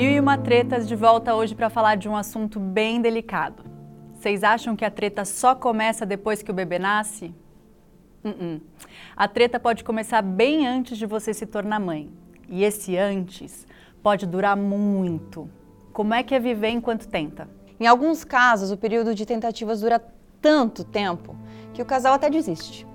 Mil e uma tretas de volta hoje para falar de um assunto bem delicado. Vocês acham que a treta só começa depois que o bebê nasce? Uh -uh. A treta pode começar bem antes de você se tornar mãe. E esse antes pode durar muito. Como é que é viver enquanto tenta? Em alguns casos, o período de tentativas dura tanto tempo que o casal até desiste.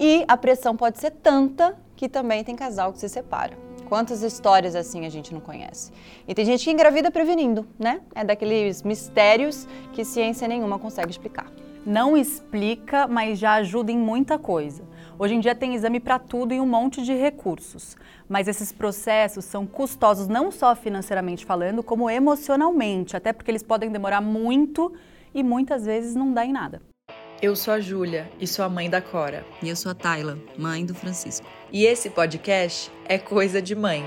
E a pressão pode ser tanta que também tem casal que se separa. Quantas histórias assim a gente não conhece? E tem gente que engravida prevenindo, né? É daqueles mistérios que ciência nenhuma consegue explicar. Não explica, mas já ajuda em muita coisa. Hoje em dia tem exame para tudo e um monte de recursos. Mas esses processos são custosos não só financeiramente falando, como emocionalmente, até porque eles podem demorar muito e muitas vezes não dá em nada. Eu sou a Júlia e sou a mãe da Cora. E eu sou a Tayla, mãe do Francisco. E esse podcast é Coisa de Mãe.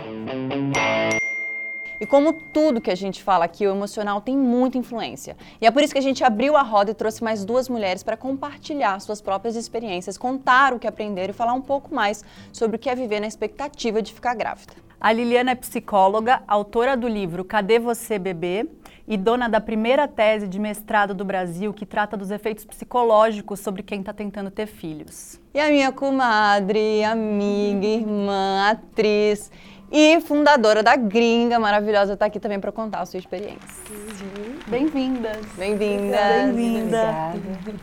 E como tudo que a gente fala aqui, o emocional tem muita influência. E é por isso que a gente abriu a roda e trouxe mais duas mulheres para compartilhar suas próprias experiências, contar o que aprenderam e falar um pouco mais sobre o que é viver na expectativa de ficar grávida. A Liliana é psicóloga, autora do livro Cadê Você Bebê? E dona da primeira tese de mestrado do Brasil que trata dos efeitos psicológicos sobre quem está tentando ter filhos. E a minha comadre, amiga, irmã, atriz e fundadora da Gringa Maravilhosa está aqui também para contar a sua experiência. Bem-vindas. Bem-vindas. Bem-vinda.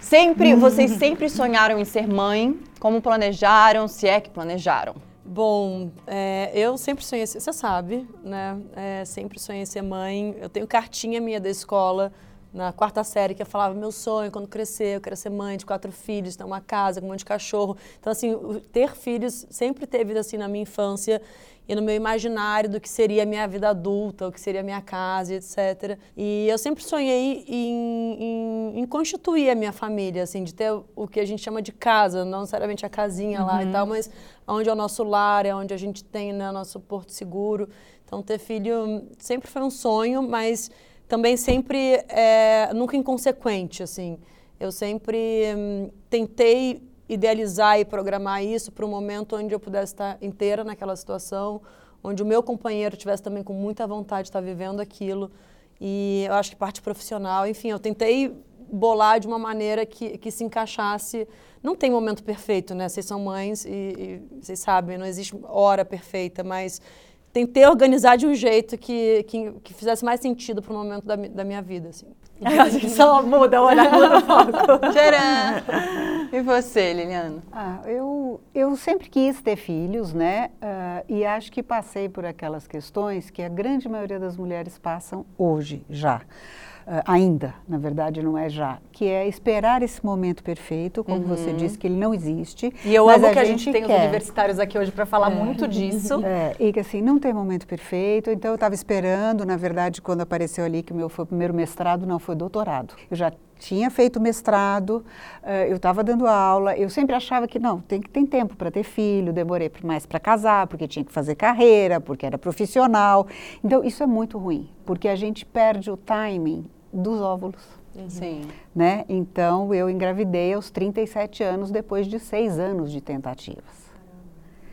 Sempre, vocês sempre sonharam em ser mãe? Como planejaram, se é que planejaram? Bom, é, eu sempre sonhei, você sabe, né? É, sempre sonhei ser mãe. Eu tenho cartinha minha da escola, na quarta série, que eu falava: meu sonho quando crescer, eu quero ser mãe de quatro filhos, ter uma casa com um monte de cachorro. Então, assim, ter filhos sempre teve, assim, na minha infância e no meu imaginário do que seria a minha vida adulta, o que seria a minha casa, etc. E eu sempre sonhei em, em, em, constituir a minha família, assim, de ter o que a gente chama de casa, não necessariamente a casinha uhum. lá e uhum. tal, mas onde é o nosso lar, é onde a gente tem né, nosso porto seguro. Então, ter filho sempre foi um sonho, mas também sempre, é, nunca inconsequente, assim. Eu sempre hum, tentei idealizar e programar isso para um momento onde eu pudesse estar inteira naquela situação, onde o meu companheiro tivesse também com muita vontade de estar vivendo aquilo. E eu acho que parte profissional, enfim, eu tentei bolar de uma maneira que, que se encaixasse. Não tem momento perfeito, né? Vocês são mães e, e vocês sabem, não existe hora perfeita, mas tentei organizar de um jeito que, que, que fizesse mais sentido para o momento da, da minha vida, assim. A gente só muda, olha, muda o foco. Tcharam! E você, Liliana? Ah, eu, eu sempre quis ter filhos, né? Uh, e acho que passei por aquelas questões que a grande maioria das mulheres passam hoje, já. Uh, ainda, na verdade não é já, que é esperar esse momento perfeito, como uhum. você disse, que ele não existe. E eu amo a que a gente, gente tem quer. os universitários aqui hoje para falar é. muito disso. É, e que assim, não tem momento perfeito, então eu estava esperando, na verdade, quando apareceu ali que o meu foi o primeiro mestrado, não foi doutorado. Eu já tinha feito mestrado, uh, eu estava dando aula, eu sempre achava que não, tem que tem tempo para ter filho, demorei mais para casar, porque tinha que fazer carreira, porque era profissional. Então isso é muito ruim, porque a gente perde o timing dos óvulos. Uhum. Sim. Né? Então, eu engravidei aos 37 anos, depois de seis anos de tentativas.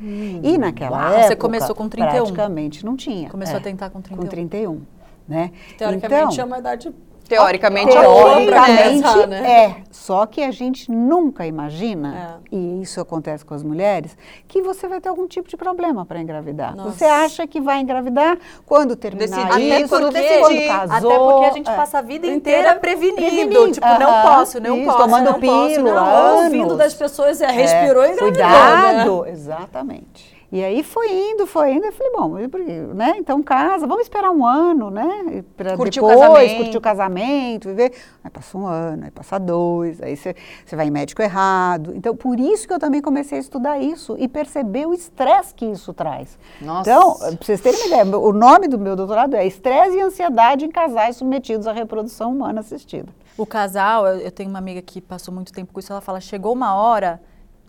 Hum. E naquela Uau, época, você começou com 31? praticamente não tinha. Começou é, a tentar com 31? Com 31. Né? Teoricamente então, é uma idade Teoricamente, teoricamente é, né? é. Só que a gente nunca imagina, é. e isso acontece com as mulheres, que você vai ter algum tipo de problema para engravidar. Nossa. Você acha que vai engravidar quando terminar isso, quando, casou. Até porque a gente é. passa a vida inteira prevenindo. prevenindo. Tipo, não posso, não isso, posso, tomando não pílula, posso. Não, ouvindo das pessoas, é, respirou e engravidou. Cuidado, né? exatamente. E aí foi indo, foi indo, eu falei, bom, né? Então casa, vamos esperar um ano, né? Para depois o casamento. curtir o casamento, viver. Aí passa um ano, aí passa dois, aí você vai em médico errado. Então, por isso que eu também comecei a estudar isso e perceber o estresse que isso traz. Nossa. Então, para vocês terem uma ideia, o nome do meu doutorado é Estresse e Ansiedade em Casais Submetidos à Reprodução Humana Assistida. O casal, eu tenho uma amiga que passou muito tempo com isso, ela fala, chegou uma hora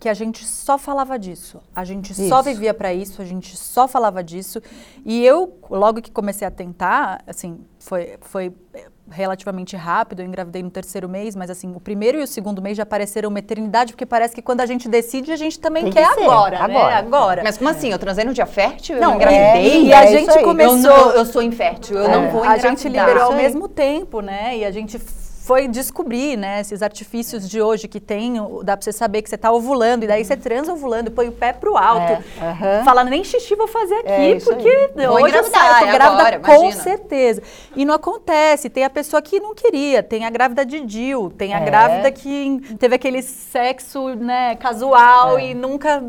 que a gente só falava disso. A gente isso. só vivia para isso, a gente só falava disso. E eu, logo que comecei a tentar, assim, foi, foi relativamente rápido, eu engravidei no terceiro mês, mas assim, o primeiro e o segundo mês já pareceram uma eternidade, porque parece que quando a gente decide, a gente também Tem quer que agora, né? agora, Agora. Mas como assim? Eu transei no dia fértil? Não, eu engravidei? É, e a gente começou... Eu, não, eu, sou infértil, eu é. não vou engravidar. A gente liberou ao mesmo tempo, né? E a gente foi descobrir, né, esses artifícios de hoje que tem, dá pra você saber que você tá ovulando, e daí você transa ovulando, põe o pé pro alto, é, fala, nem xixi vou fazer aqui, é, porque aí. hoje eu saio, tô grávida agora, com imagina. certeza. E não acontece, tem a pessoa que não queria, tem a grávida de Dil, tem a é. grávida que teve aquele sexo, né, casual é. e nunca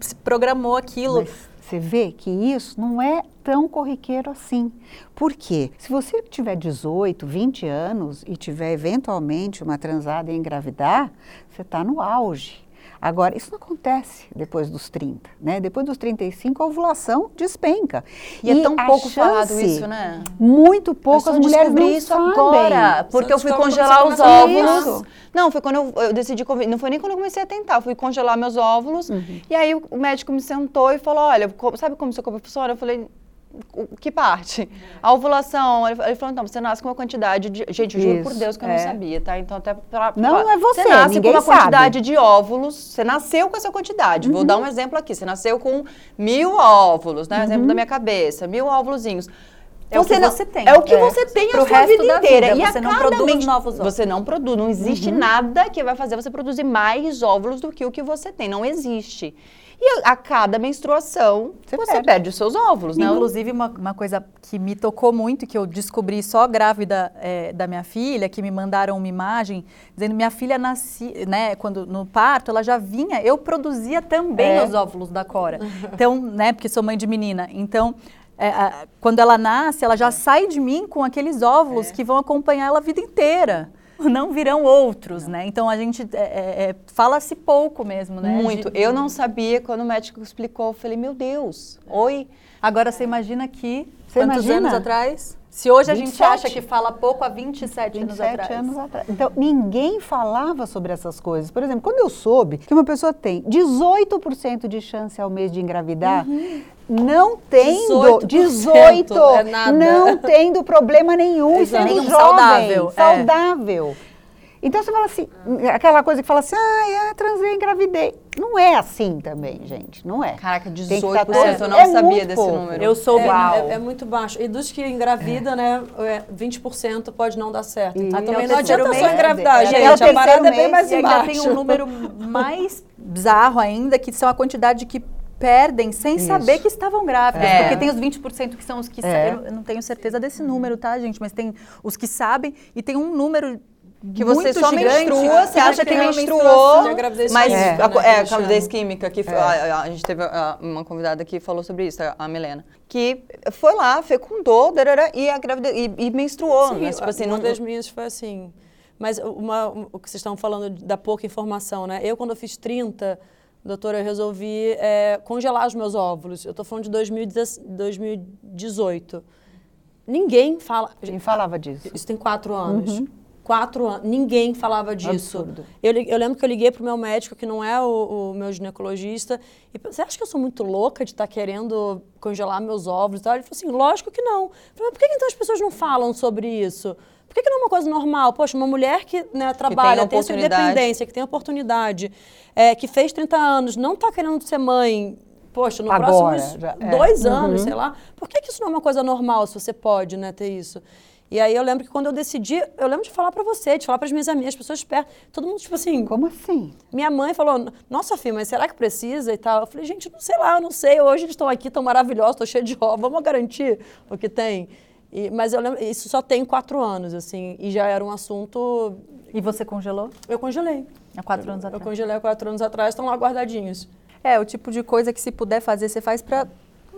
se programou aquilo. Mas você vê que isso não é tão corriqueiro assim. Por quê? Se você tiver 18, 20 anos e tiver eventualmente uma transada e engravidar, você está no auge. Agora, isso não acontece depois dos 30, né? Depois dos 35, a ovulação despenca. E, é e é tão pouco chance, falado isso, né? Muito pouco, as mulheres não isso sabem. agora. Porque eu fui congelar os óvulos. Isso. Não, foi quando eu, eu, decidi, não foi nem quando eu comecei a tentar, eu fui congelar meus óvulos. Uhum. E aí o, o médico me sentou e falou, olha, sabe como seu corpo funciona? Eu falei, que parte? A ovulação, ele falou, então, você nasce com uma quantidade de... Gente, eu juro Isso, por Deus que eu é. não sabia, tá? Então, até pra... Não, pra, é você, Você nasce com uma sabe. quantidade de óvulos, você nasceu com essa quantidade. Uhum. Vou dar um exemplo aqui, você nasceu com mil óvulos, né? Uhum. Exemplo da minha cabeça, mil óvulozinhos. É você o que você tem. É o que é. você tem a sua vida inteira. Vida, e você não produz novos óvulos. Você não produz. Não existe uhum. nada que vai fazer você produzir mais óvulos do que o que você tem. Não existe. E a cada menstruação, você, você perde. perde. os seus óvulos, né? Inclusive, uma, uma coisa que me tocou muito, que eu descobri só grávida é, da minha filha, que me mandaram uma imagem dizendo minha filha nascia, né, quando no parto, ela já vinha, eu produzia também é. os óvulos da Cora. Então, né, porque sou mãe de menina. Então, é, a, quando ela nasce, ela já sai de mim com aqueles óvulos é. que vão acompanhar ela a vida inteira não virão outros, né? Então a gente é, é, é, fala-se pouco mesmo, né? Muito. De, eu não sabia quando o médico explicou, eu falei, meu Deus, oi. Agora você imagina que você quantos imagina? anos atrás? Se hoje 27. a gente acha que fala pouco há 27, 27 anos atrás. anos atrás. Então, ninguém falava sobre essas coisas. Por exemplo, quando eu soube que uma pessoa tem 18% de chance ao mês de engravidar, uhum. não tendo 18, é não tendo problema nenhum, e sendo jovem, saudável. saudável. É. Então você fala assim, aquela coisa que fala assim, ah, é, transei, engravidei. Não é assim também, gente, não é. Caraca, 18%, eu não é sabia desse pouco. número. Eu sou é, é, é, muito baixo. E dos que engravida, é. né, 20% é, pode não dar certo. Então também não adianta só engravidar, gente, a parada é bem mais embaixo. Ainda tem um número mais bizarro ainda, que são a quantidade que perdem sem Isso. saber que estavam grávidas. É. Porque tem os 20% que são os que é. Eu não tenho certeza desse número, tá, gente? Mas tem os que sabem e tem um número que você só gigante, menstrua, você acha que menstruou, mas é, a, é, a gravidez química, que é. a, a, gente teve uma convidada que falou sobre isso, a Milena, que foi lá, fecundou, darara, e, a gravidez, e, e menstruou. Sim, né? tipo assim, uma não, das minhas foi assim. Mas uma, o que vocês estão falando da pouca informação, né? Eu, quando eu fiz 30, doutora, eu resolvi é, congelar os meus óvulos. Eu estou falando de 2018. Ninguém fala. Quem falava disso? Isso tem quatro anos. Uhum quatro anos. Ninguém falava disso. Eu, eu, lembro que eu liguei pro meu médico, que não é o, o, meu ginecologista, e você acha que eu sou muito louca de estar tá querendo congelar meus óvulos e tal? Ele falou assim, lógico que não. falei, por que, então as pessoas não falam sobre isso? Por que, que não é uma coisa normal? Poxa, uma mulher que né, trabalha, que tem, tem sua independência, que tem oportunidade, é, que fez 30 anos, não está querendo ser mãe, poxa, no Agora, próximos já, é. dois anos, uhum. sei lá. Por que, que isso não é uma coisa normal, se você pode né, ter isso? E aí eu lembro que quando eu decidi, eu lembro de falar para você, de falar para as minhas amigas, as pessoas perto, todo mundo tipo assim. Como assim? Minha mãe falou: "Nossa, filha, mas será que precisa e tal?" Eu falei: "Gente, não sei lá, eu não sei. Hoje eles estão aqui, estão maravilhosos, estou cheio de ó, vamos garantir o que tem." E, mas eu lembro, isso só tem quatro anos, assim, e já era um assunto. E você congelou? Eu congelei. Há quatro anos atrás. Eu congelei há quatro anos atrás, estão lá guardadinhos. É, o tipo de coisa que se puder fazer, você faz para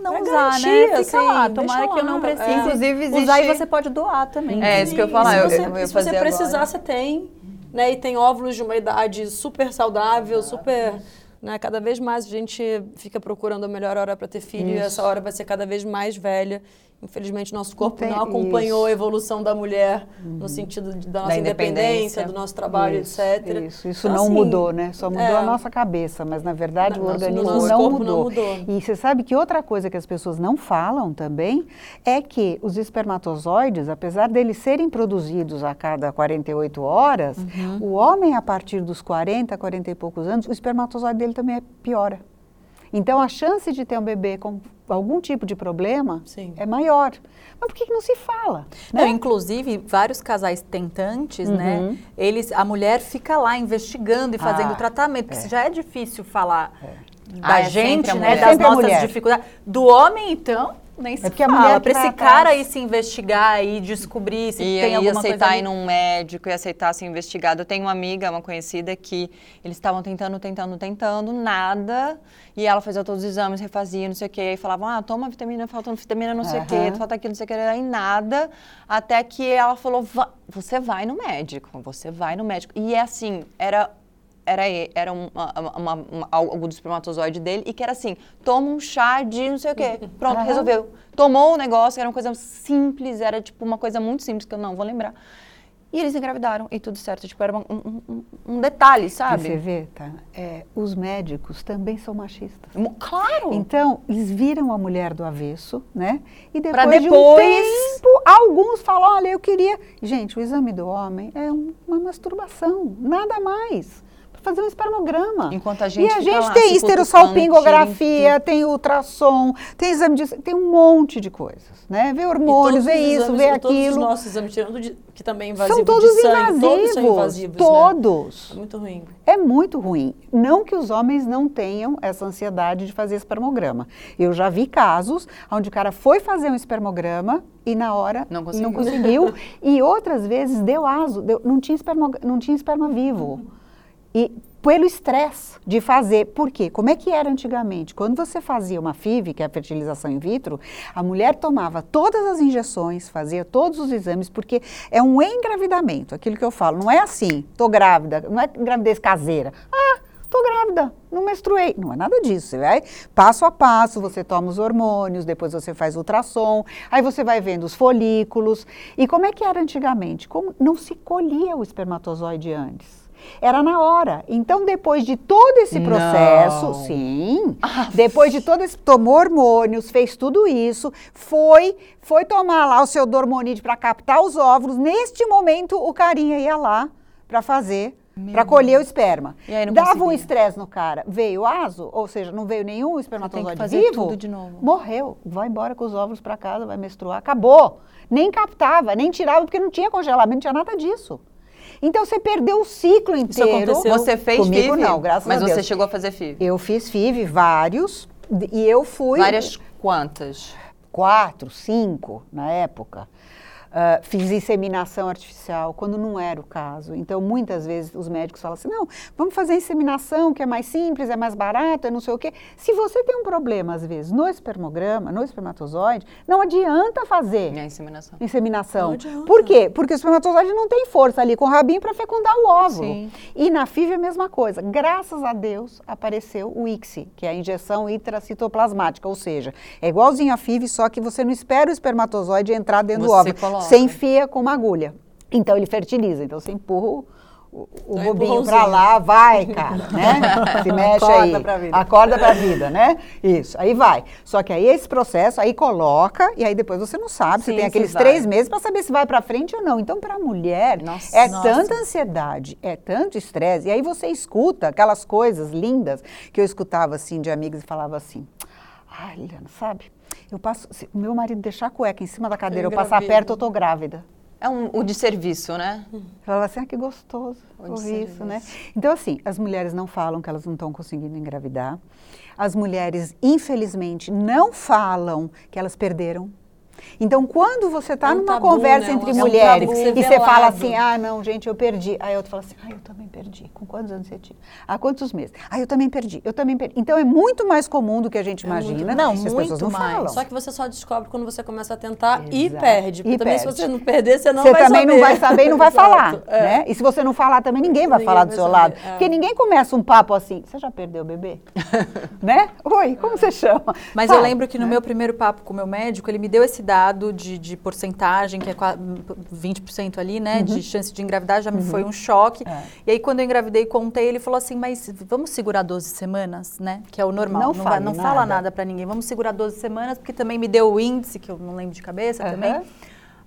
não usar, né? Fica assim, lá, tomara que eu não precise. É. Inclusive, existe... Usar e você pode doar também. É, isso que eu falar. Se você, eu, eu se você precisar, agora. você tem. Né? E tem óvulos de uma idade super saudável, super Né? Cada vez mais a gente fica procurando a melhor hora para ter filho isso. e essa hora vai ser cada vez mais velha. Infelizmente, nosso corpo não, não acompanhou isso. a evolução da mulher uhum. no sentido de, da nossa da independência, independência, do nosso trabalho, isso, etc. Isso, isso então, não assim, mudou, né? Só mudou é, a nossa cabeça, mas na verdade o organismo nosso não corpo mudou. não mudou. E você sabe que outra coisa que as pessoas não falam também é que os espermatozoides, apesar deles serem produzidos a cada 48 horas, uhum. o homem a partir dos 40, 40 e poucos anos, o espermatozoide dele também é piora. Então a chance de ter um bebê com algum tipo de problema Sim. é maior. Mas por que, que não se fala? Né? Não, inclusive, vários casais tentantes, né, uhum. né? Eles, a mulher fica lá investigando e fazendo ah, tratamento, porque é. já é difícil falar é. da ah, é gente, né? Das nossas dificuldades. Do homem, então, nem se é porque fala. A mulher para esse cara aí se investigar e descobrir se e tem alguma aceitar coisa. ir num médico e aceitar ser investigado. Eu tenho uma amiga, uma conhecida, que eles estavam tentando, tentando, tentando, nada. E ela fazia todos os exames, refazia, não sei o quê. E falavam, ah, toma vitamina, falta vitamina, não sei o quê, falta aquilo, não sei o quê. E nada. Até que ela falou, você vai no médico, você vai no médico. E é assim, era era, era uma, uma, uma, algo do espermatozoide dele e que era assim, toma um chá de não sei o quê. Pronto, uhum. resolveu. Tomou o negócio, era uma coisa simples, era tipo uma coisa muito simples que eu não vou lembrar. E eles engravidaram e tudo certo. Tipo, era um, um, um detalhe, sabe? você vê, tá? É, os médicos também são machistas. Claro! Então, eles viram a mulher do avesso, né? E depois, pra depois... de um tempo, alguns falam, olha, eu queria... Gente, o exame do homem é uma masturbação, nada mais fazer um espermograma. Enquanto a gente E a gente tem esterossalpingografia, tem ultrassom, tem exame de... tem um monte de coisas, né? Vê hormônios, vê isso, exames, vê aquilo. Todos os nossos exames, tirando de, que também é invasivo são todos de sangue, invasivos, todos são invasivos, né? Todos. Né? É muito ruim. É muito ruim. Não que os homens não tenham essa ansiedade de fazer espermograma. Eu já vi casos onde o cara foi fazer um espermograma e na hora não conseguiu. Não conseguiu e outras vezes deu aso, deu, não, tinha esperma, não tinha esperma vivo. E pelo estresse de fazer. Por quê? Como é que era antigamente? Quando você fazia uma FIV, que é a fertilização in vitro, a mulher tomava todas as injeções, fazia todos os exames, porque é um engravidamento, aquilo que eu falo. Não é assim, tô grávida, não é gravidez caseira. Ah, tô grávida, não menstruei. Não é nada disso. Você vai passo a passo, você toma os hormônios, depois você faz ultrassom, aí você vai vendo os folículos. E como é que era antigamente? Como não se colhia o espermatozoide antes? Era na hora. Então, depois de todo esse processo, Não. sim, ah, depois de todo esse, tomou hormônios, fez tudo isso, foi, foi tomar lá o seu dormonide para captar os óvulos. Neste momento, o carinha ia lá para fazer para colher o esperma. Dava conseguia. um estresse no cara. Veio aso, ou seja, não veio nenhum espermatozoide fazer vivo. Tudo de novo. Morreu. Vai embora com os óvulos para casa, vai menstruar. Acabou. Nem captava, nem tirava, porque não tinha congelamento, não tinha nada disso. Então você perdeu o ciclo inteiro. Isso aconteceu? Você fez Comigo FIV? não, graças Mas a Deus. Mas você chegou a fazer FIV? Eu fiz FIV, vários, e eu fui... Várias quantas? Quatro, cinco na época. Uh, fiz inseminação artificial, quando não era o caso. Então, muitas vezes os médicos falam assim: não, vamos fazer inseminação, que é mais simples, é mais barato, é não sei o quê. Se você tem um problema, às vezes, no espermograma, no espermatozoide, não adianta fazer a inseminação. inseminação. Não adianta. Por quê? Porque o espermatozoide não tem força ali com o rabinho para fecundar o óvulo. Sim. E na FIV é a mesma coisa. Graças a Deus apareceu o ICSI, que é a injeção intracitoplasmática, ou seja, é igualzinho a FIV, só que você não espera o espermatozoide entrar dentro você do óvulo. Coloca. Você enfia com uma agulha. Então ele fertiliza. Então você empurra o, o, bobinho para lá, vai, cara, né? Se mexe Acorda aí. Pra vida. Acorda pra vida, né? Isso, aí vai. Só que aí esse processo, aí coloca, e aí depois você não sabe, Sim, você tem aqueles três meses para saber se vai para frente ou não. Então, para a mulher, nossa, é nossa. tanta ansiedade, é tanto estresse, e aí você escuta aquelas coisas lindas que eu escutava assim de amigas e falava assim, ai, Liliana, sabe? Eu passo, se o meu marido deixar a cueca em cima da cadeira, eu, eu passar perto, eu tô grávida. É um, o de serviço, né? Falava assim, ah, que gostoso o ouvir isso, né? Então, assim, as mulheres não falam que elas não estão conseguindo engravidar. As mulheres, infelizmente, não falam que elas perderam. Então, quando você está É um numa tabu, conversa né? Um entre assunto mulheres tabu, e você fala assim, ah, não, gente, eu perdi. Aí outro fala assim, ah, eu também perdi. Com quantos anos você tinha? Há quantos meses? Ah, eu também perdi, eu também perdi. Então, é muito mais comum do que a gente imagina. É Não, e as muito pessoas não mais. falam. Só que você só descobre quando você começa a tentar e Exato. perde. Porque E também perde. se você não perder, você não você vai também saber. não vai saber e não vai falar, é. né? E se você não falar também, ninguém vai Ninguém falar do vai seu saber, lado. é. Porque ninguém começa um papo assim, você já perdeu o bebê? né? Oi, como você chama? Mas eu Sabe, lembro que no né? meu primeiro papo com o meu médico, ele me deu esse dado de, de porcentagem, que é qua- 20% ali, né, de chance de engravidar, já me foi um choque. Uhum. É. E aí, quando eu engravidei e contei, ele falou assim, mas vamos segurar 12 semanas, né, que é o normal. Não vai- fale não fala nada. nada pra ninguém. Vamos segurar 12 semanas, porque também me deu o índice, que eu não lembro de cabeça Aham. também. Aí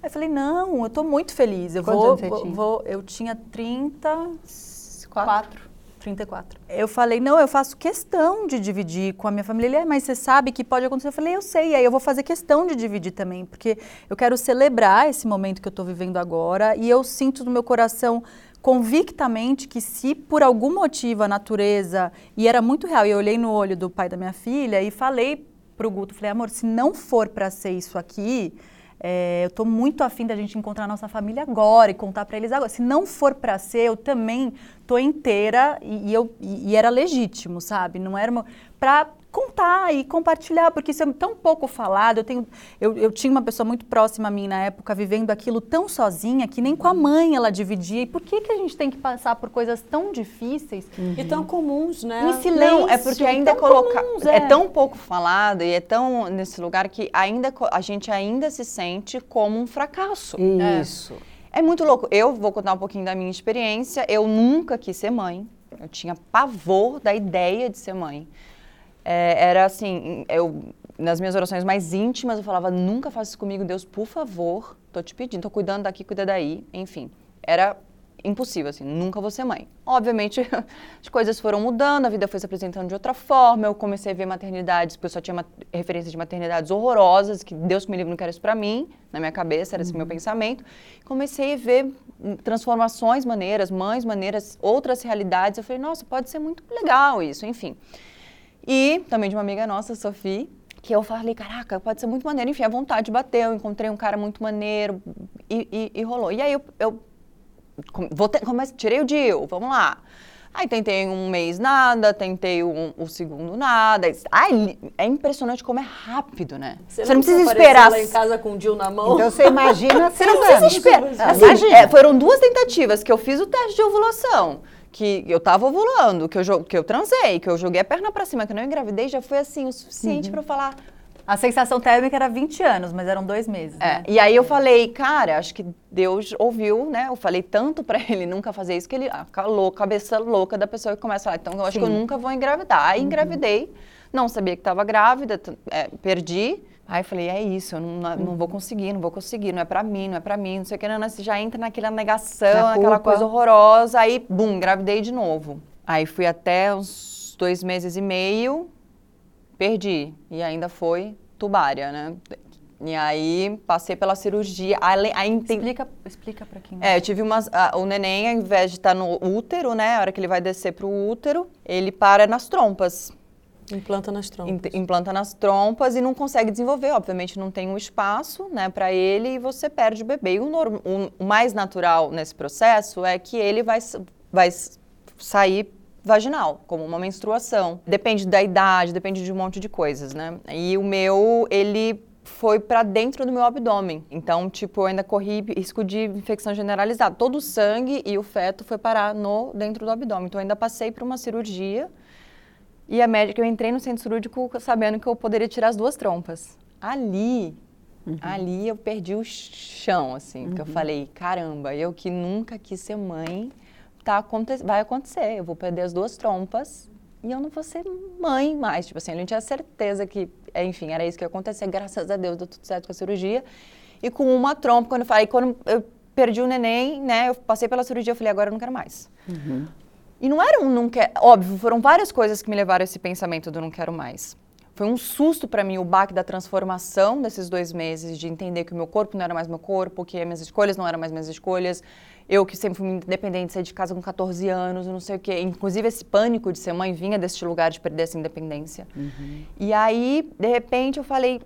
eu falei, não, eu tô muito feliz. Eu Quantos vou, vou, tinha? vou- eu tinha 34. 34. Eu falei, não, eu faço questão de dividir com a minha família. Ele, é, mas você sabe que pode acontecer? Eu falei, eu sei, aí eu vou fazer questão de dividir também, porque eu quero celebrar esse momento que eu estou vivendo agora e eu sinto no meu coração convictamente que se por algum motivo a natureza, e era muito real, eu olhei no olho do pai da minha filha e falei pro Guto, falei, amor, se não for para ser isso aqui, é, eu estou muito afim da gente encontrar a nossa família agora e contar para eles agora. Se não for para ser, eu também tô inteira e, e eu, e, e era legítimo, sabe? Não era para contar e compartilhar, porque isso é tão pouco falado. Eu, tenho, eu, eu tinha uma pessoa muito próxima a mim na época vivendo aquilo tão sozinha que nem com a mãe ela dividia. E por que, que a gente tem que passar por coisas tão difíceis? E tão comuns, né? Em silêncio. Não, é porque ainda é tão coloca... comuns, é. é. tão pouco falado e é tão nesse lugar que ainda a gente ainda se sente como um fracasso. Isso. É muito louco. Eu vou contar um pouquinho da minha experiência. Eu nunca quis ser mãe. Eu tinha pavor da ideia de ser mãe. É, era assim, eu nas minhas orações mais íntimas eu falava nunca faça isso comigo, Deus, por favor, tô te pedindo, tô cuidando daqui, cuida daí, enfim. Era impossível assim, nunca vou ser mãe. Obviamente as coisas foram mudando, a vida foi se apresentando de outra forma. Eu comecei a ver maternidades, porque eu só tinha referências de maternidades horrorosas, que Deus que me livre não quer isso pra mim, na minha cabeça era esse meu pensamento. Comecei a ver hum, transformações maneiras, mães maneiras, outras realidades. Eu falei, nossa, pode ser muito legal isso, enfim. E também de uma amiga nossa, Sophie, que eu falei, caraca, pode ser muito maneiro. Enfim, a vontade bateu, encontrei um cara muito maneiro e, e- e rolou. E aí eu, eu com- voltei, comecei, tirei o deal, vamos lá. Aí tentei um mês nada, tentei um- o segundo nada. Ai, é impressionante como é rápido, né? Você, não precisa apareceu esperar. lá em casa com o Dil na mão. Então você imagina Você não precisa esperar. Assim, é, foram duas tentativas que eu fiz o teste de ovulação. Que eu tava ovulando, que eu, que eu transei, que eu joguei a perna pra cima, que eu não engravidei, já foi assim o suficiente pra eu falar. A sensação térmica era 20 anos, mas eram dois meses. É, né? e aí eu falei, cara, acho que Deus ouviu, né? Eu falei tanto pra ele nunca fazer isso que ele louco, cabeça louca da pessoa que começa a falar, então eu acho que eu nunca vou engravidar. Aí engravidei, não sabia que estava grávida, é, perdi. Aí eu falei, é isso, eu não, não vou conseguir, não vou conseguir, não é pra mim, não é pra mim, não sei o que, não, você já entra naquela negação, Na naquela coisa horrorosa, aí, bum, engravidei de novo. Aí fui até uns dois meses e meio, perdi. E ainda foi tubária, né? E aí passei pela cirurgia. Aí tem- Explica, explica pra quem. é, eu tive umas. a- o neném, ao invés de estar no útero, né? A hora que ele vai descer pro útero, ele para nas trompas. Implanta nas trompas. Implanta nas trompas e não consegue desenvolver. Obviamente não tem um espaço, né, para ele e você perde o bebê. E o, norm- o- mais natural nesse processo é que ele vai, vai sair vaginal, como uma menstruação. Depende da idade, depende de um monte de coisas, né? E o meu, ele foi para dentro do meu abdômen. Então, tipo, eu ainda corri risco de infecção generalizada. Todo o sangue e o feto foi parar no dentro do abdômen. Então, eu ainda passei por uma cirurgia e a médica, eu entrei no centro cirúrgico sabendo que eu poderia tirar as duas trompas. Ali, ali eu perdi o chão, assim, porque eu falei, caramba, eu que nunca quis ser mãe, tá, aconte vai acontecer, eu vou perder as duas trompas e eu não vou ser mãe mais. Tipo assim, eu não tinha certeza que, enfim, era isso que ia acontecer, graças a Deus deu tudo certo com a cirurgia. E com uma trompa, quando eu falei, quando eu perdi o neném, né, eu passei pela cirurgia, eu falei, agora eu não quero mais. E não era um não quero. Óbvio, foram várias coisas que me levaram a esse pensamento do não quero mais. Foi um susto para mim o baque da transformação desses dois meses, de entender que o meu corpo não era mais meu corpo, que as minhas escolhas não eram mais minhas escolhas. Eu que sempre fui independente, saí de casa com 14 anos, não sei o quê. Inclusive, esse pânico de ser mãe vinha deste lugar de perder essa independência. E aí, de repente, eu falei,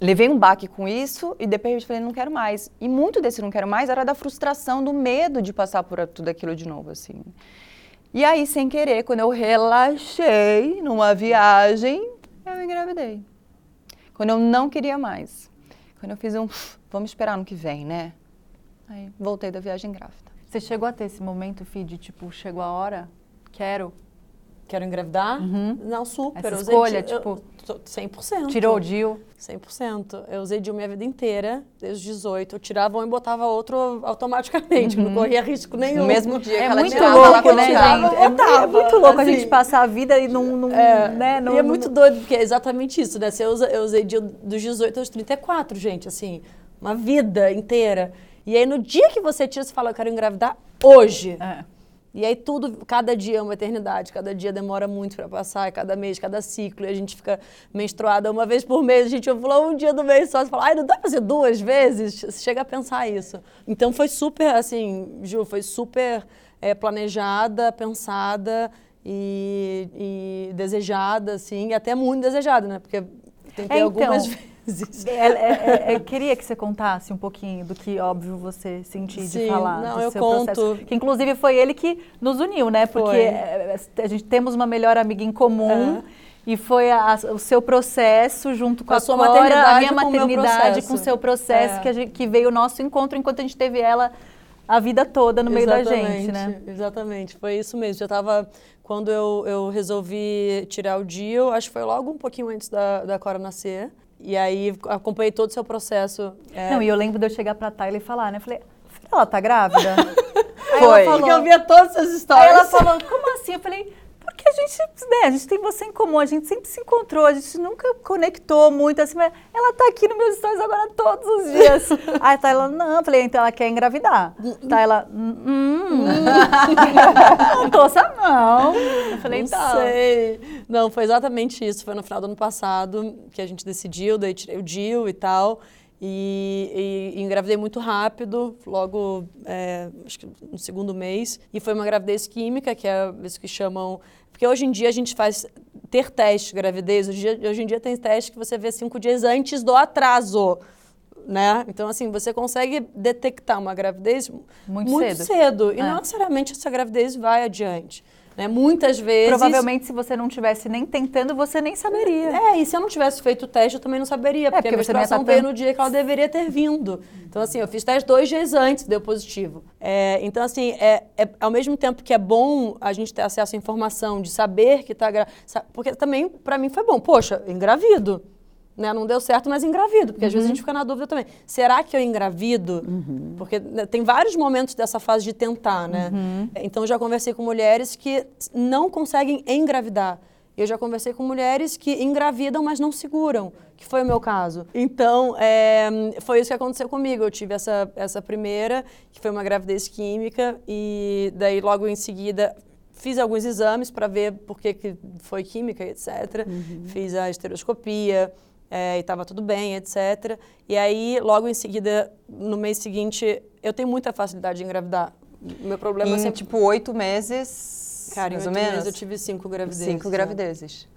levei um baque com isso e depois eu falei, não quero mais. E muito desse não quero mais era da frustração, do medo de passar por tudo aquilo de novo, assim. E aí, sem querer, quando eu relaxei numa viagem, eu engravidei. Quando eu não queria mais. Quando eu fiz um, vamos esperar no que vem, né? Aí voltei da viagem grávida. Você chegou a ter esse momento, Fih, de tipo, chegou a hora, quero? Quero engravidar? Uhum. Não, super. Essa eu escolha, usei, tipo, eu, 100%. Tirou o DIU? 100%. Eu usei DIU minha vida inteira, desde os 18. Eu tirava um e botava outro automaticamente, não corria risco nenhum. No mesmo dia que É ela muito tirava, louco, ela né, tirava, gente? eu É, botava. é muito louco a assim. gente passar a vida e não, não É, né, não, e é não- muito doido, porque é exatamente isso, né? Usa, eu usei DIU dos 18 aos 34, gente, assim, uma vida inteira. E aí, no dia que você tira, você fala, eu quero engravidar hoje. É. E aí tudo, cada dia é uma eternidade, cada dia demora muito para passar, cada mês, cada ciclo, e a gente fica menstruada uma vez por mês, a gente ovula um dia do mês só, você fala, ai, não dá pra fazer duas vezes? Você chega a pensar isso. Então foi super, assim, Ju, foi super é, planejada, pensada e, e desejada, assim, e até muito desejada, né? Porque tentei É, então, algumas vezes. É, é, é, é, queria que você contasse um pouquinho do que, óbvio, você sentiu de falar. não, do eu seu conto. processo. Que, inclusive, foi ele que nos uniu, né? Porque Foi. é, a gente temos uma melhor amiga em comum. E foi a- o seu processo junto com, a a sua Cora, maternidade a minha maternidade, com o seu processo, É. que, a gente- que veio o nosso encontro enquanto a gente teve ela a vida toda no meio da gente, né? Exatamente, foi isso mesmo. Já tava, quando eu, eu resolvi tirar o DIU, acho que foi logo um pouquinho antes da, da Cora nascer. E aí acompanhei todo o seu processo. é, Não, e eu lembro de eu chegar pra Tayla e falar, né? Eu falei, "Filha, ela tá grávida? Aí Foi. ela falou, Porque eu via todas essas Aí histórias. ela falou, como assim? Eu falei, porque a gente, né, a gente tem você em comum, a gente sempre se encontrou, a gente nunca conectou muito, assim, mas ela tá aqui nos meus stories agora todos os dias. Aí tá ela, não, falei, então ela quer engravidar. Tá ela, hum, hum, não tô sabendo, não. Eu falei, não então. sei. Não, foi exatamente isso. Foi no final do ano passado que a gente decidiu, daí tirei o DIU e tal. E, e- e engravidei muito rápido, logo, é, acho que no segundo mês. E foi uma gravidez química, que é isso que chamam... Porque hoje em dia a gente faz ter teste de gravidez. Hoje, em dia- hoje em dia tem teste que você vê cinco dias antes do atraso. Né? Então, assim, você consegue detectar uma gravidez Muito cedo. cedo. E É. não necessariamente essa gravidez vai adiante. Né? Muitas vezes. Provavelmente, se você não tivesse nem tentando, você nem saberia. É, e se eu não tivesse feito o teste, eu também não saberia, porque, porque a você não ia menstruação tá veio no dia que ela deveria ter vindo. Então, assim, eu fiz teste dois dias antes, deu positivo. É, então, assim, é, é- ao mesmo tempo que é bom a gente ter acesso à informação, de saber que está grávida, porque também, para mim, foi bom. Poxa, engravido. Né? Não deu certo, mas engravido, porque às vezes a gente fica na dúvida também. Será que eu engravido? Porque né, tem vários momentos dessa fase de tentar, né? Então, eu já conversei com mulheres que não conseguem engravidar. Eu já conversei com mulheres que engravidam, mas não seguram, que foi o meu caso. Então, é, foi isso que aconteceu comigo. Eu tive essa, essa primeira, que foi uma gravidez química, e daí logo em seguida fiz alguns exames para ver por que, que foi química, etc. Fiz a estereoscopia, é, e estava tudo bem, etc. E aí, logo em seguida, no mês seguinte, eu tenho muita facilidade de engravidar. O meu problema é Em, sempre... tipo, oito meses, Cara, em mais ou oito menos? meses eu tive cinco gravidezes. Cinco né? gravidezes.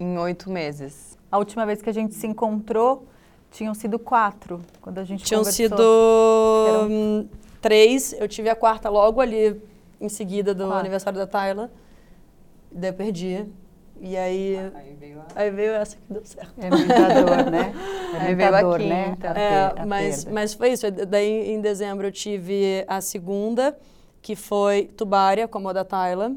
Em oito meses. A última vez que a gente se encontrou, tinham sido quatro, quando a gente Tinham conversou. sido Eram- hum, três, eu tive a quarta logo ali em seguida do Quatro. aniversário da Tayla. Daí eu perdi. E aí, aí veio essa que deu certo. É muita dor, né? É Aí muita veio a dor, né? A É, per- a mas, perda. mas foi isso. Daí em dezembro eu tive a segunda, que foi tubária, como a da Tayla.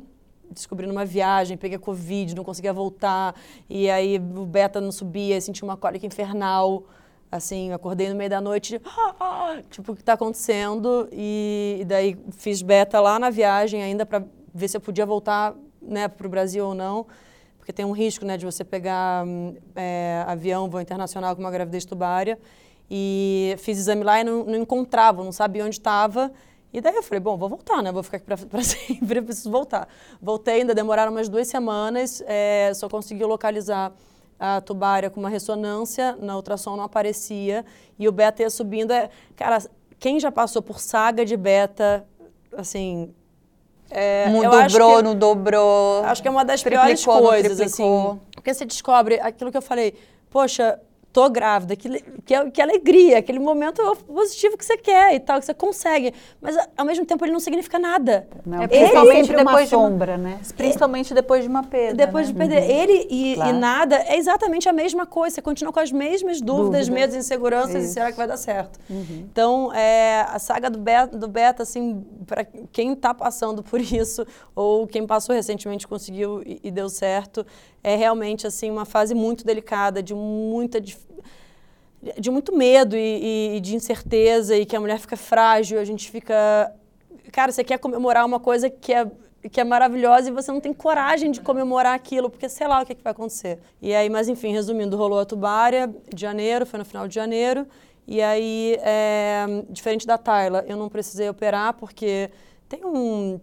Descobri numa viagem, peguei Covid, não conseguia voltar. E aí o beta não subia, senti uma cólica infernal. Assim, acordei no meio da noite, "Ah, ah", tipo, o que está acontecendo? E, e daí fiz beta lá na viagem ainda para ver se eu podia voltar né, para o Brasil ou não. Porque tem um risco né, de você pegar hum, é, avião, voo internacional com uma gravidez tubária. E fiz exame lá e não, não encontrava, não sabia onde estava. E daí eu falei, bom, vou voltar, né? Vou ficar aqui para sempre, preciso voltar. Voltei, ainda demoraram umas duas semanas, é, só consegui localizar a tubária com uma ressonância, na ultrassom não aparecia, e o beta ia subindo. É, cara, quem já passou por saga de beta, assim... É, dobrou, que- não dobrou. Acho que é uma das piores coisas, assim. Porque você descobre aquilo que eu falei, poxa, tô grávida, que, que, que alegria, aquele momento positivo que você quer e tal, que você consegue. Mas ao mesmo tempo ele não significa nada. Não, é principalmente ele, depois de uma sombra, né? Principalmente depois de uma perda. Depois né? de perder. Uhum. Ele e, claro. e, nada é exatamente a mesma coisa. Você continua com as mesmas dúvidas, dúvidas. medos, inseguranças Isso. e será que vai dar certo? Uhum. Então, é, a saga do beta, do beta assim, para quem está passando por isso ou quem passou recentemente conseguiu e, e deu certo, é realmente assim uma fase muito delicada, de muita de muito medo e, e, de incerteza e que a mulher fica frágil, a gente fica. Cara, você quer comemorar uma coisa que é, que é maravilhosa e você não tem coragem de comemorar aquilo, porque sei lá o que, é que vai acontecer. E aí, mas enfim, resumindo, rolou a tubária de janeiro, foi no final de janeiro. E aí, é, diferente da Tayla, eu não precisei operar porque tem um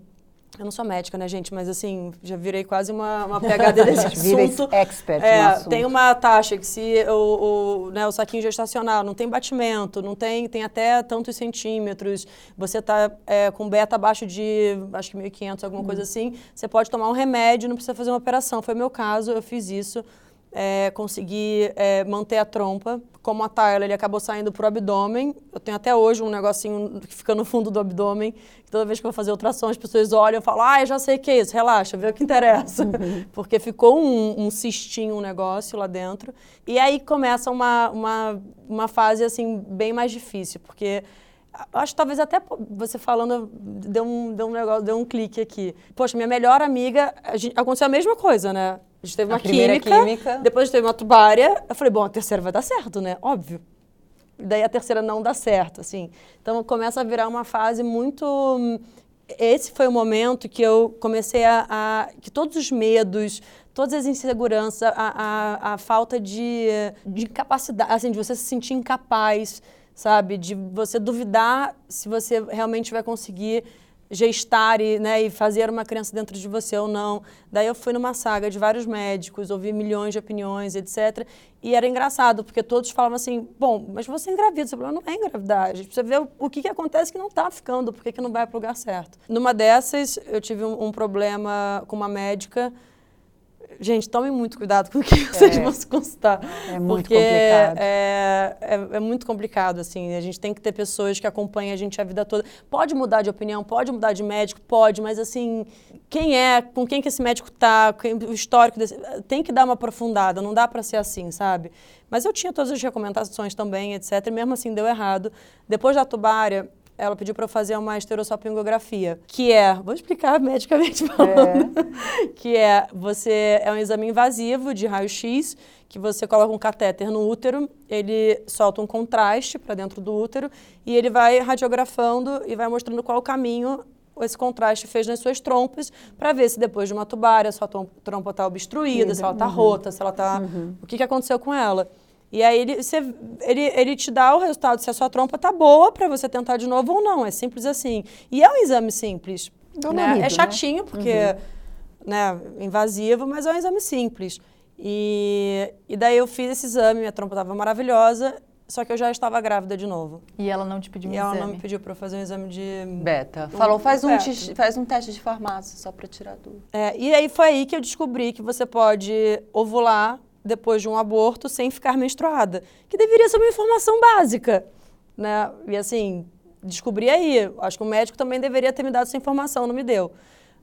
eu não sou médica, né, gente? Mas assim, já virei quase uma, uma PHD desse assunto. expert é, assunto. Tem uma taxa que se o, o, né, o saquinho gestacional não tem batimento, não tem, tem até tantos centímetros, você está é, com beta abaixo de, acho que 1.500, alguma hum. coisa assim, você pode tomar um remédio, não precisa fazer uma operação. Foi meu caso, eu fiz isso é, conseguir é, manter a trompa. Como a Tyler, ele acabou saindo para o abdômen. Eu tenho até hoje um negocinho que fica no fundo do abdômen. Toda vez que eu vou fazer ultrassom, as pessoas olham e falam, ah, eu já sei o que é isso, relaxa, vê o que interessa. Uhum. Porque ficou um, um cistinho, um negócio lá dentro. E aí começa uma, uma, uma fase, assim, bem mais difícil, porque acho que talvez até você falando deu um, deu um negócio, deu um clique aqui. Poxa, minha melhor amiga, a gente, aconteceu a mesma coisa, né? A gente teve uma química, química, depois a gente teve uma tubária. Eu falei, bom, a terceira vai dar certo, né? Óbvio. E daí a terceira não dá certo, assim. Então começa a virar uma fase muito. Esse foi o momento que eu comecei a. a que todos os medos, todas as inseguranças, a, a, a falta de, de capacidade, assim, de você se sentir incapaz, sabe? De você duvidar se você realmente vai conseguir gestar e, né, e fazer uma criança dentro de você ou não. Daí eu fui numa saga de vários médicos, ouvi milhões de opiniões, etc. E era engraçado, porque todos falavam assim, bom, mas você é engravida, seu problema não é engravidar. A gente precisa ver o que, que acontece que não está ficando, por que, que não vai para o lugar certo. Numa dessas, eu tive um, um problema com uma médica Gente, tomem muito cuidado com o que vocês é, vão se consultar. É muito complicado. É, é, é, muito complicado, assim. A gente tem que ter pessoas que acompanhem a gente a vida toda. Pode mudar de opinião, pode mudar de médico, pode, mas assim, quem é, com quem que esse médico tá, o histórico desse, tem que dar uma aprofundada, não dá para ser assim, sabe? Mas eu tinha todas as recomendações também, etc. E mesmo assim deu errado. Depois da tubária, ela pediu para eu fazer uma esterossalpingografia, que é, vou explicar medicamente falando, é. que é, você é um exame invasivo de raio-x, que você coloca um catéter no útero, ele solta um contraste para dentro do útero e ele vai radiografando e vai mostrando qual o caminho esse contraste fez nas suas trompas para ver se depois de uma tubária sua trompa está obstruída, se ela está uhum. rota, se ela está... Uhum. O que, que aconteceu com ela. E aí ele, você, ele, ele te dá o resultado se a sua trompa tá boa para você tentar de novo ou não. É simples assim. E é um exame simples. Né? é né? chatinho, né? porque uhum. né, invasivo, mas é um exame simples. E, e daí eu fiz esse exame, minha trompa estava maravilhosa, só que eu já estava grávida de novo. E ela não te pediu um e exame? ela não me pediu para fazer um exame de... Beta. Falou, faz um, teste, faz um teste de farmácia só para tirar dúvida. É, e aí foi aí que eu descobri que você pode ovular depois de um aborto sem ficar menstruada, que deveria ser uma informação básica, né? E assim, descobri aí, acho que o médico também deveria ter me dado essa informação, não me deu.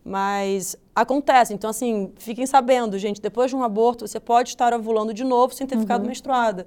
Mas acontece, então assim, fiquem sabendo, gente, depois de um aborto você pode estar ovulando de novo sem ter uhum. ficado menstruada.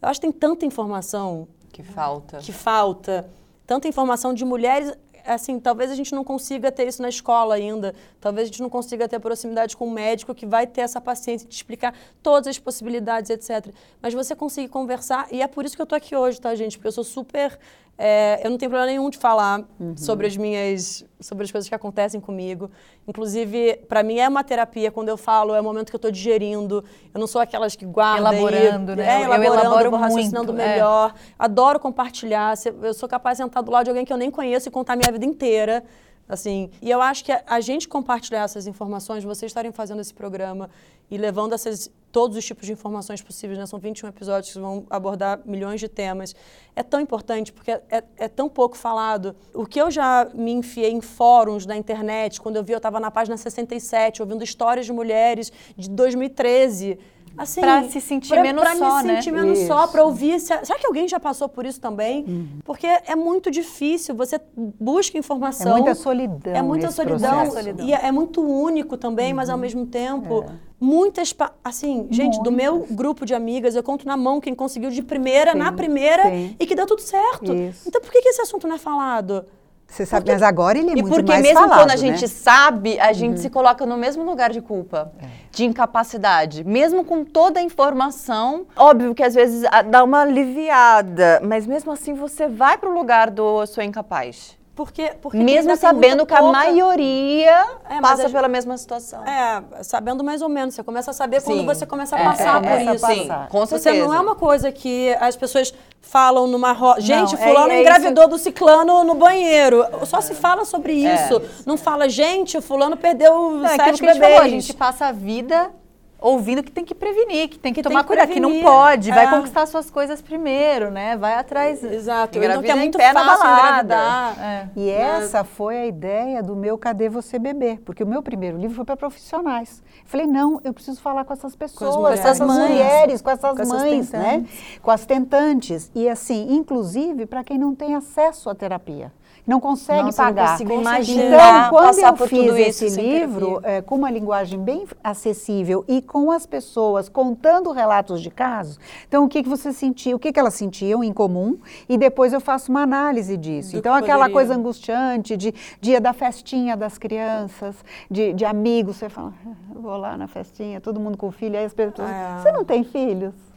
Eu acho que tem tanta informação que falta. Que falta. Tanta informação de mulheres assim, talvez a gente não consiga ter isso na escola ainda, talvez a gente não consiga ter proximidade com um médico que vai ter essa paciência de explicar todas as possibilidades, etc. Mas você consegue conversar, e é por isso que eu estou aqui hoje, tá, gente? Porque eu sou super é, eu não tenho problema nenhum de falar uhum. sobre as minhas, sobre as coisas que acontecem comigo. Inclusive, para mim é uma terapia quando eu falo, é o momento que eu estou digerindo. Eu não sou aquelas que guardam. Elaborando, e, né? É, elaborando, eu elaboro vou raciocinando muito, é. melhor. É. Adoro compartilhar. Eu sou capaz de sentar do lado de alguém que eu nem conheço e contar a minha vida inteira. Assim, e eu acho que a, a gente compartilhar essas informações, vocês estarem fazendo esse programa e levando essas, todos os tipos de informações possíveis, né? são 21 episódios que vão abordar milhões de temas, é tão importante porque é, é, é tão pouco falado. O que eu já me enfiei em fóruns na internet, quando eu vi, eu estava na página 67, ouvindo histórias de mulheres de 2013, assim, pra se sentir pra, menos pra só, me né? sentir menos Isso. só, pra ouvir. Se, será que alguém já passou por isso também? Uhum. Porque é muito difícil. Você busca É informação. muita solidão. É muita solidão, processo. e é, é muito único também, mas ao Uhum. mesmo tempo, É. muitas, assim, gente, do meu grupo de amigas, eu conto na mão quem conseguiu de primeira, na Sim, primeira, sim. e que deu tudo certo. Isso. Então por que, que esse assunto não é falado? Você sabe, mas agora ele é E muito porque mais mesmo falado, quando a né? gente sabe, a gente se coloca no mesmo lugar de culpa, de incapacidade. Mesmo com toda a informação, óbvio que às vezes ah, dá uma aliviada, mas mesmo assim você vai pro lugar do eu sou incapaz. Porque, porque mesmo sabendo que a pouca- maioria É, passa a- pela mesma situação. É, sabendo mais ou menos. Você começa a saber quando Sim. você começa a É, passar começa por a isso. Sim, com Você certeza. não é uma coisa que as pessoas falam numa roda. Gente, é- fulano é engravidou do ciclano no banheiro. Só se fala sobre isso. Não fala, gente, o fulano perdeu Não, é sete que a gente bebês. falou, a gente passa a vida ouvindo que tem que prevenir, que tem que Que tomar tem que cuidado, que não prevenir. pode, vai É. conquistar suas coisas primeiro, né? Vai atrás. Exato. Então Engravida que é muito pé fácil balada. engravidar. É. E essa foi a ideia do meu Cadê Você Bebê? Porque o meu primeiro livro foi para profissionais. Falei, não, eu preciso falar com essas pessoas, com, mulheres. essas mães. mulheres, com essas Com mães, né? Com as tentantes. E assim, inclusive para quem não tem acesso à terapia. Não consegue Nossa, eu não pagar. consigo então, imaginar quando passar eu fiz isso esse livro, é, com uma linguagem bem acessível e com as pessoas contando relatos de casos, então o que, que você sentia, o que, que elas sentiam em comum, e depois eu faço uma análise disso. Do então, que aquela poderia. coisa angustiante de dia da festinha das crianças, de, de amigos, você fala, "Ah, eu vou lá na festinha, todo mundo com filho, aí as pessoas, Ah. você não tem filhos?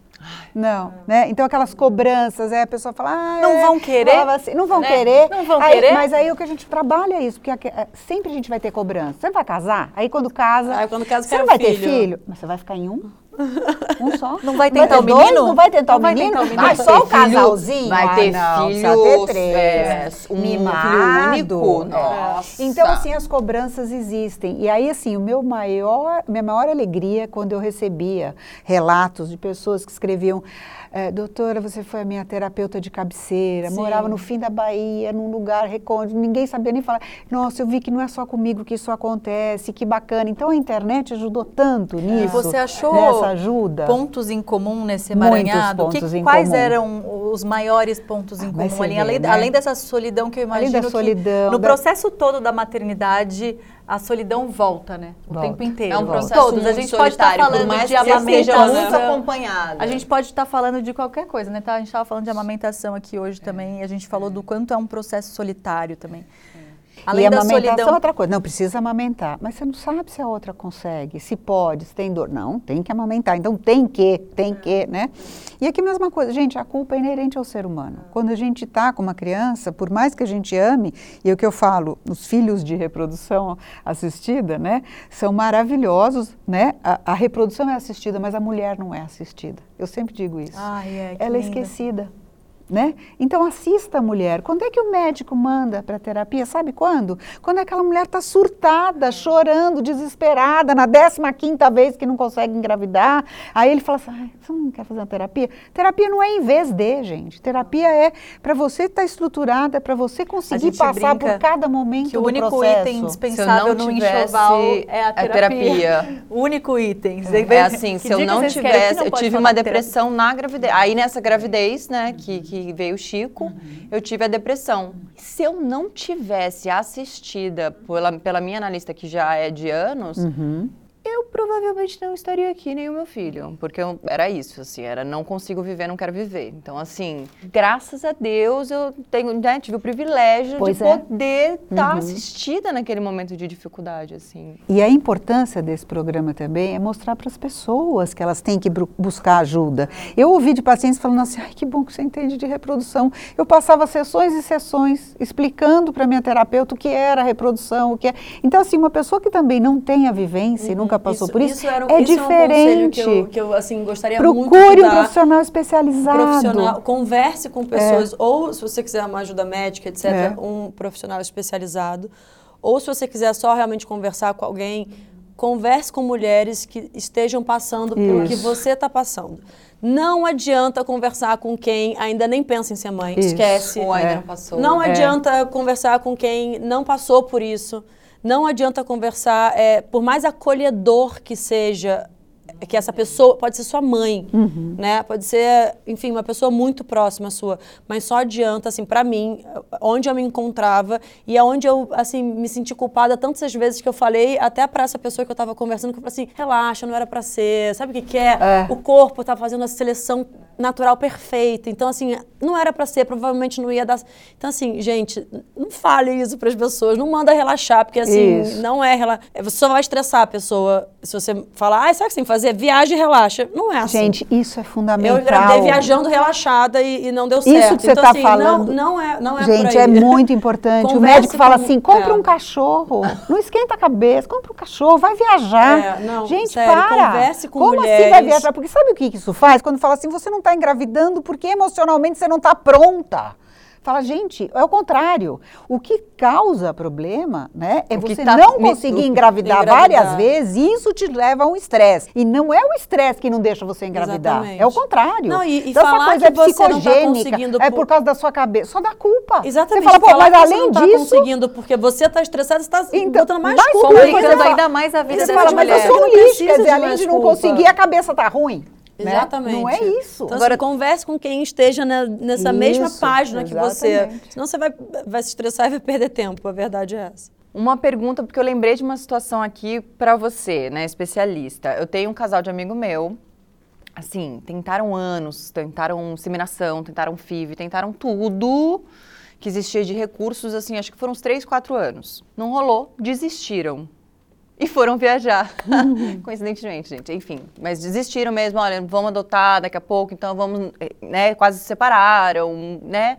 Não, né? Então aquelas cobranças, aí a pessoa fala, ah, Não é", vão querer, assim, não vão né? querer. Não vão Aí- querer. Mas aí o que a gente trabalha é isso, porque aque- é, sempre a gente vai ter cobrança. Você vai casar? Aí quando casa, Aí quando casa, você não vai ter filho. filho, mas você vai ficar em um? Um só? Não vai tentar o dois? menino? Não vai tentar Não o vai menino? tentar o menino? Vai Vai só ter o casalzinho? Vai Ah, ter não, filho, precisa ter três. é, um Mimado. filho único? Nossa. Então, assim, as cobranças existem. E aí, assim, o meu maior, minha maior alegria é quando eu recebia relatos de pessoas que escreviam eh, doutora, você foi a minha terapeuta de cabeceira, Sim. morava no fim da Bahia, num lugar recôndito, ninguém sabia nem falar. Nossa, eu vi que não é só comigo que isso acontece, que bacana. Então, a internet ajudou tanto nisso. Você achou Nessa ajuda. pontos em comum nesse Muitos emaranhado? Que- em quais comum. eram os maiores pontos em Ah, comum? ali? vê, além, né? além dessa solidão que eu Além imagino da que solidão, no da- processo todo da maternidade, a solidão volta, né? O Volta. tempo inteiro. É um Volta. processo Todos. muito A gente pode estar solitário, por falando mais de amamentação. muito. A gente pode estar falando de qualquer coisa, né? Tá? A gente estava falando de amamentação aqui hoje também, e a gente falou do quanto é um processo solitário também. Além e a da amamentação é solidão. outra coisa. Não, precisa amamentar. Mas você não sabe se a outra consegue, se pode, se tem dor. Não, tem que amamentar. Então tem que, tem que, né? E aqui mesma coisa. Gente, a culpa é inerente ao ser humano. Quando a gente está com uma criança, por mais que a gente ame, e é o que eu falo, os filhos de reprodução assistida, né? São maravilhosos, né? A, a reprodução é assistida, mas a mulher não é assistida. Eu sempre digo isso. Ai, é, Ela é linda. esquecida. Né? Então assista a mulher. Quando é que o médico manda para terapia? Sabe quando? Quando aquela mulher está surtada, chorando, desesperada, na 15 quinta vez que não consegue engravidar. Aí ele fala assim, você não quer fazer uma terapia? Terapia não é em vez de, gente. Terapia é para você estar estruturada, é para você conseguir passar por cada momento Que o do único processo. item indispensável no tivesse enxoval é a terapia. terapia. O único item. É assim, Que se eu não tivesse, eu tive uma de terapia? depressão na gravidez. Aí nessa gravidez, né, que, que veio o Chico, eu tive a depressão. Se eu não tivesse assistida pela, pela minha analista, que já é de anos, Uhum. Eu provavelmente não estaria aqui, nem o meu filho. Porque eu- era isso, assim, era não consigo viver, não quero viver. Então, assim, graças a Deus eu tenho, né, tive o privilégio Pois de é. poder estar assistida naquele momento de dificuldade, assim. E a importância desse programa também é mostrar para as pessoas que elas têm que buscar ajuda. Eu ouvi de pacientes falando assim, ai, que bom que você entende de reprodução. Eu passava sessões e sessões explicando para minha terapeuta o que era a reprodução, o que é. Então, assim, uma pessoa que também não tem a vivência e nunca passou por isso, era- é isso um conselho diferente. que eu, que eu, assim, gostaria muito Procure um profissional especializado. profissional, converse com pessoas, ou se você quiser uma ajuda médica, etc., É. um profissional especializado, ou se você quiser só realmente conversar com alguém, converse com mulheres que estejam passando pelo que Isso. você está passando. Não adianta conversar com quem ainda nem pensa em ser mãe, Isso. esquece. Ou ainda É. não passou. Não É. adianta conversar com quem não passou por isso. Não adianta conversar, é, por mais acolhedor que seja, que essa pessoa pode ser sua mãe, uhum. né? Pode ser, enfim, uma pessoa muito próxima sua, mas só adianta assim para mim, onde eu me encontrava e aonde eu assim me senti culpada tantas vezes que eu falei até para essa pessoa que eu estava conversando que eu falei assim, relaxa, não era para ser, sabe o que que é? é? O corpo tá fazendo a seleção natural perfeita. Então assim, não era para ser, provavelmente não ia dar. Então assim, gente, não fale isso para as pessoas, não manda relaxar, porque assim, isso. não é relaxar, você só vai estressar a pessoa se você falar, ah, sabe o que você tem que fazer? viaja e relaxa. Não é assim. Gente, isso é fundamental. Eu gravei viajando relaxada e, e não deu certo. Isso que você está então, assim, falando. Não, não, é, não é Gente, é muito importante. o médico fala assim: compra é. um cachorro. Não esquenta a cabeça, compra um cachorro, vai viajar. É, não, Gente, sério, para. Converse com Como mulheres. assim vai viajar? Porque sabe o que isso faz? Quando fala assim, você não está engravidando porque emocionalmente você não está pronta. Fala, gente, é o contrário. O que causa problema, né, é o você tá não conseguir engravidar, engravidar, várias vezes e isso te leva a um estresse. E não é o estresse que não deixa você engravidar. Exatamente. É o contrário. Não, e, e então, essa coisa é psicogênica, tá é por causa da sua cabeça. Só dá culpa. Exatamente. Você fala, pô, mas além você não tá conseguindo porque você está estressado, você está então, botando mais, mais culpa. Complicando ainda mais a vida você fala, mas eu sou um lixo, quer dizer, além de não conseguir, a cabeça tá ruim. Né? Exatamente. Não é isso. Então, Agora, assim, converse com quem esteja na, nessa isso, mesma página exatamente. que você. Senão você vai, vai se estressar e vai perder tempo. A verdade é essa. Uma pergunta, porque eu lembrei de uma situação aqui para você, né, especialista. Eu tenho um casal de amigo meu, assim, tentaram anos, tentaram inseminação, tentaram FIV, tentaram tudo que existia de recursos, assim, acho que foram uns 3, 4 anos. Não rolou, desistiram e foram viajar. Coincidentemente, gente. Enfim, mas desistiram mesmo. Olha, vamos adotar daqui a pouco, então vamos, né? Quase se separaram, né?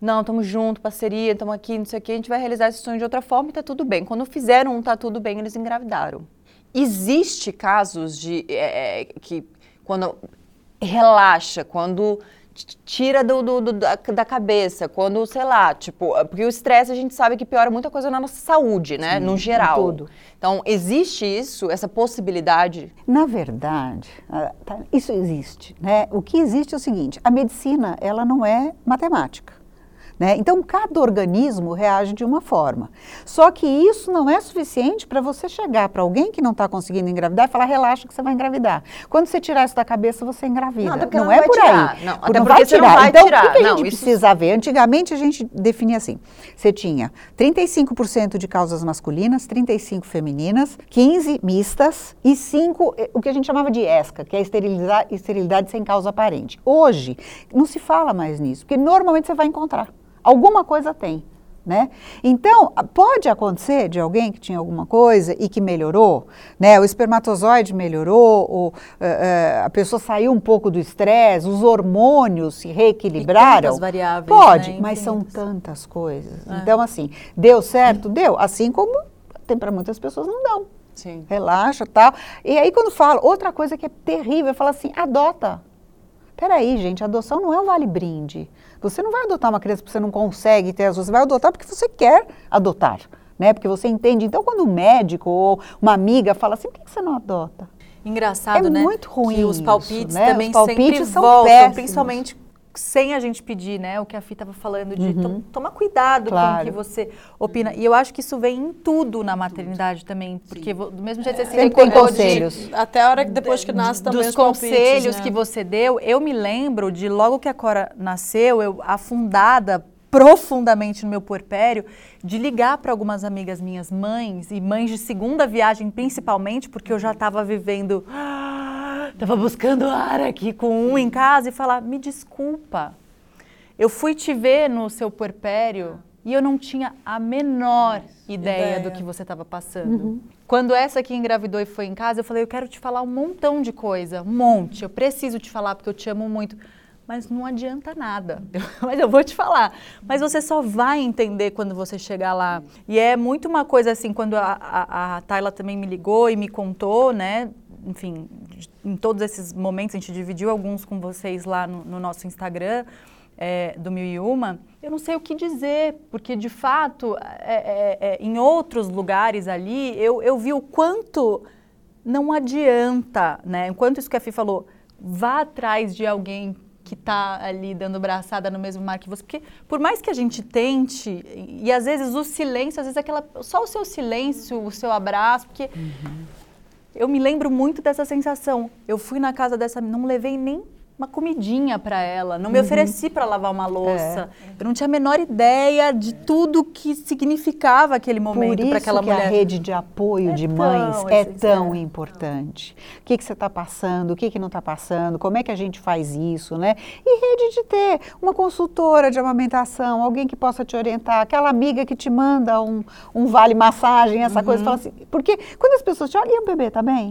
Não, estamos juntos, parceria, estamos aqui, não sei o que. A gente vai realizar esse sonho de outra forma e tá tudo bem. Quando fizeram um tá tudo bem, eles engravidaram. Existe casos de é, que quando relaxa, quando tira do, do, do, da, cabeça, quando, sei lá, tipo, porque o estresse a gente sabe que piora muita coisa na nossa saúde, né, Sim, no geral. Tudo. Então, existe isso, essa possibilidade? Na verdade, tá, isso existe, né? O que existe é o seguinte, a medicina, ela não é matemática. Né? Então, cada organismo reage de uma forma. Só que isso não é suficiente para você chegar para alguém que não está conseguindo engravidar e falar, relaxa que você vai engravidar. Quando você tirar isso da cabeça, você engravida. Não, não, é por tirar. aí. Não, até não vai tirar. Não vai então, tirar. o que, a gente não, precisa isso... ver? Antigamente, a gente definia assim. Você tinha 35% de causas masculinas, 35% femininas, 15% mistas e 5% eh, o que a gente chamava de ESCA, que é esterilidade sem causa aparente. Hoje, não se fala mais nisso, porque normalmente você vai encontrar. Alguma coisa tem. Né? Então, pode acontecer de alguém que tinha alguma coisa e que melhorou, né? O espermatozoide melhorou, ou, uh, a pessoa saiu um pouco do estresse, os hormônios se reequilibraram. E variáveis, pode, né? mas são tantas coisas. É. Então, assim, deu certo? Deu. Assim como tem para muitas pessoas não dão. Sim. Relaxa, tal. E aí quando fala, outra coisa que é terrível, fala assim, adota. Peraí, gente, adoção não é um vale-brinde. Você não vai adotar uma criança porque você não consegue ter as você vai adotar porque você quer adotar, né? Porque você entende. Então, quando um médico ou uma amiga fala assim, por que você não adota? Engraçado, é né? É muito ruim. Que os palpites isso, né? também os palpites sempre são voltam, péssimos. principalmente sem a gente pedir, né? O que a Fih estava falando de uhum. to tomar cuidado claro. com o que você opina. E eu acho que isso vem em tudo na maternidade também, porque do mesmo jeito que você Sempre tem conselhos. De, até a hora que depois que nasce também dos os conselhos né? que você deu, eu me lembro de logo que a Cora nasceu, eu afundada profundamente no meu puerpério, de ligar para algumas amigas minhas mães e mães de segunda viagem principalmente, porque eu já estava vivendo Estava buscando ar aqui com um em casa e falar: me desculpa, eu fui te ver no seu puerpério e eu não tinha a menor ideia, ideia. do que você estava passando. Uhum. Quando essa aqui engravidou e foi em casa, eu falei: eu quero te falar um montão de coisa, um monte. Eu preciso te falar porque eu te amo muito. Mas não adianta nada. Mas eu vou te falar. Mas você só vai entender quando você chegar lá. E é muito uma coisa assim, quando a, a, a Tayla também me ligou e me contou, né? enfim, em todos esses momentos, a gente dividiu alguns com vocês lá no, no nosso Instagram, é, do Mil e Uma, eu não sei o que dizer, porque de fato, é, é, é, em outros lugares ali, eu, eu vi o quanto não adianta, né? Enquanto isso que a Fih falou, vá atrás de alguém que está ali dando braçada no mesmo mar que você, porque por mais que a gente tente, e, às vezes o silêncio, às vezes aquela, só o seu silêncio, o seu abraço, porque uhum Eu me lembro muito dessa sensação. Eu fui na casa dessa, não levei nem uma comidinha para ela, não me uhum. ofereci para lavar uma louça. É. Eu não tinha a menor ideia de tudo que significava aquele momento para aquela mulher. Que a rede de apoio é de mães é tão importante. O que, que você está passando, o que, que não está passando, como é que a gente faz isso, né? E rede de ter uma consultora de amamentação, alguém que possa te orientar, aquela amiga que te manda um, um vale massagem, essa uhum. coisa, fala assim, porque quando as pessoas te olham, e o bebê tá bem?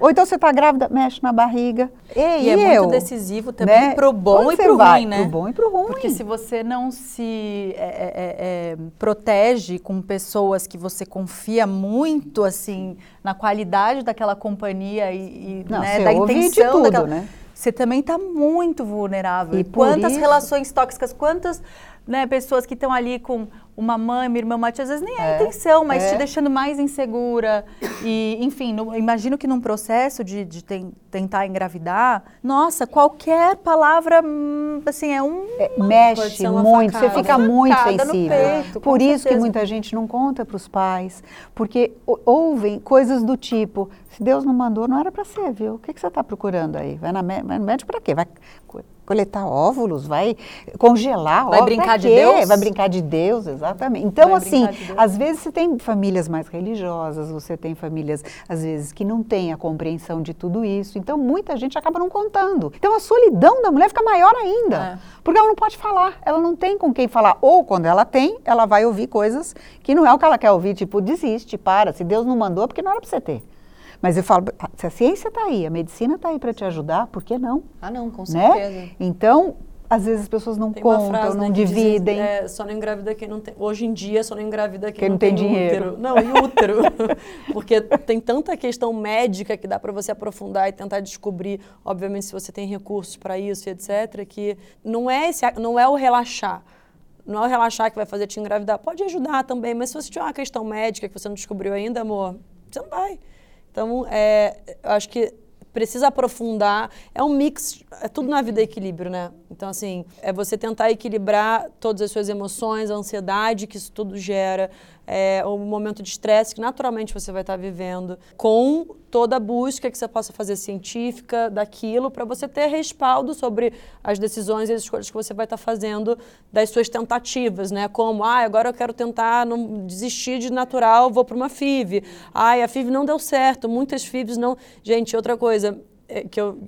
Ou então você está grávida, mexe na barriga. Ei, e, é eu? muito decisivo também né? pro bom Onde e pro ruim, né? Pro bom e pro ruim. Porque se você não se é, é, é, é, protege com pessoas que você confia muito, assim, na qualidade daquela companhia e, e não, né, da intenção tudo, daquela, né? Você também está muito vulnerável. E quantas isso... relações tóxicas, quantas né, pessoas que estão ali com uma mãe, uma irmã, uma tia, às vezes nem é, a intenção, mas é. te deixando mais insegura. E, enfim, no, imagino que num processo de, de ten, tentar engravidar, nossa, qualquer palavra, hum, assim, é um... É, mexe muito, facada, você fica muito sensível. Peito, Por isso certeza. que muita gente não conta para os pais, porque ouvem coisas do tipo, se Deus não mandou, não era para ser, viu? O que, que você está procurando aí? Vai, na, vai no médico para quê? Vai coletar óvulos, vai congelar Vai brincar de Deus? Vai brincar de Deus, exatamente. Então, vai assim, às vezes você tem famílias mais religiosas, você tem famílias, às vezes, que não têm a compreensão de tudo isso. Então, muita gente acaba não contando. Então, a solidão da mulher fica maior ainda. É. Porque ela não pode falar, ela não tem com quem falar. Ou, quando ela tem, ela vai ouvir coisas que não é o que ela quer ouvir, tipo, desiste, para. Se Deus não mandou, é porque não era para você ter. Mas eu falo, ah, se a ciência está aí, a medicina está aí para te ajudar, por que não? Ah, não, com né? certeza. Né? Então, às vezes as pessoas não tem contam, frase, não né, dividem. Diz, é, só não engravida quem não tem. Hoje em dia, só não engravida quem, quem não, não, tem, tem dinheiro. Útero. Não, e útero. Porque tem tanta questão médica que dá para você aprofundar e tentar descobrir, obviamente, se você tem recursos para isso e etc., que não é, esse, não é o relaxar. Não é o relaxar que vai fazer te engravidar. Pode ajudar também, mas se você tiver uma questão médica que você não descobriu ainda, amor, você não vai. Então, é, eu acho que precisa aprofundar. É um mix, é tudo na vida é equilíbrio, né? Então, assim, é você tentar equilibrar todas as suas emoções, a ansiedade que isso tudo gera, é, o momento de estresse que naturalmente você vai estar vivendo, com toda a busca que você possa fazer científica daquilo, para você ter respaldo sobre as decisões e as escolhas que você vai estar fazendo das suas tentativas, né? Como, ah, agora eu quero tentar não desistir de natural, vou para uma FIV. Ah, a FIV não deu certo, muitas FIVs não. Gente, outra coisa, é, que eu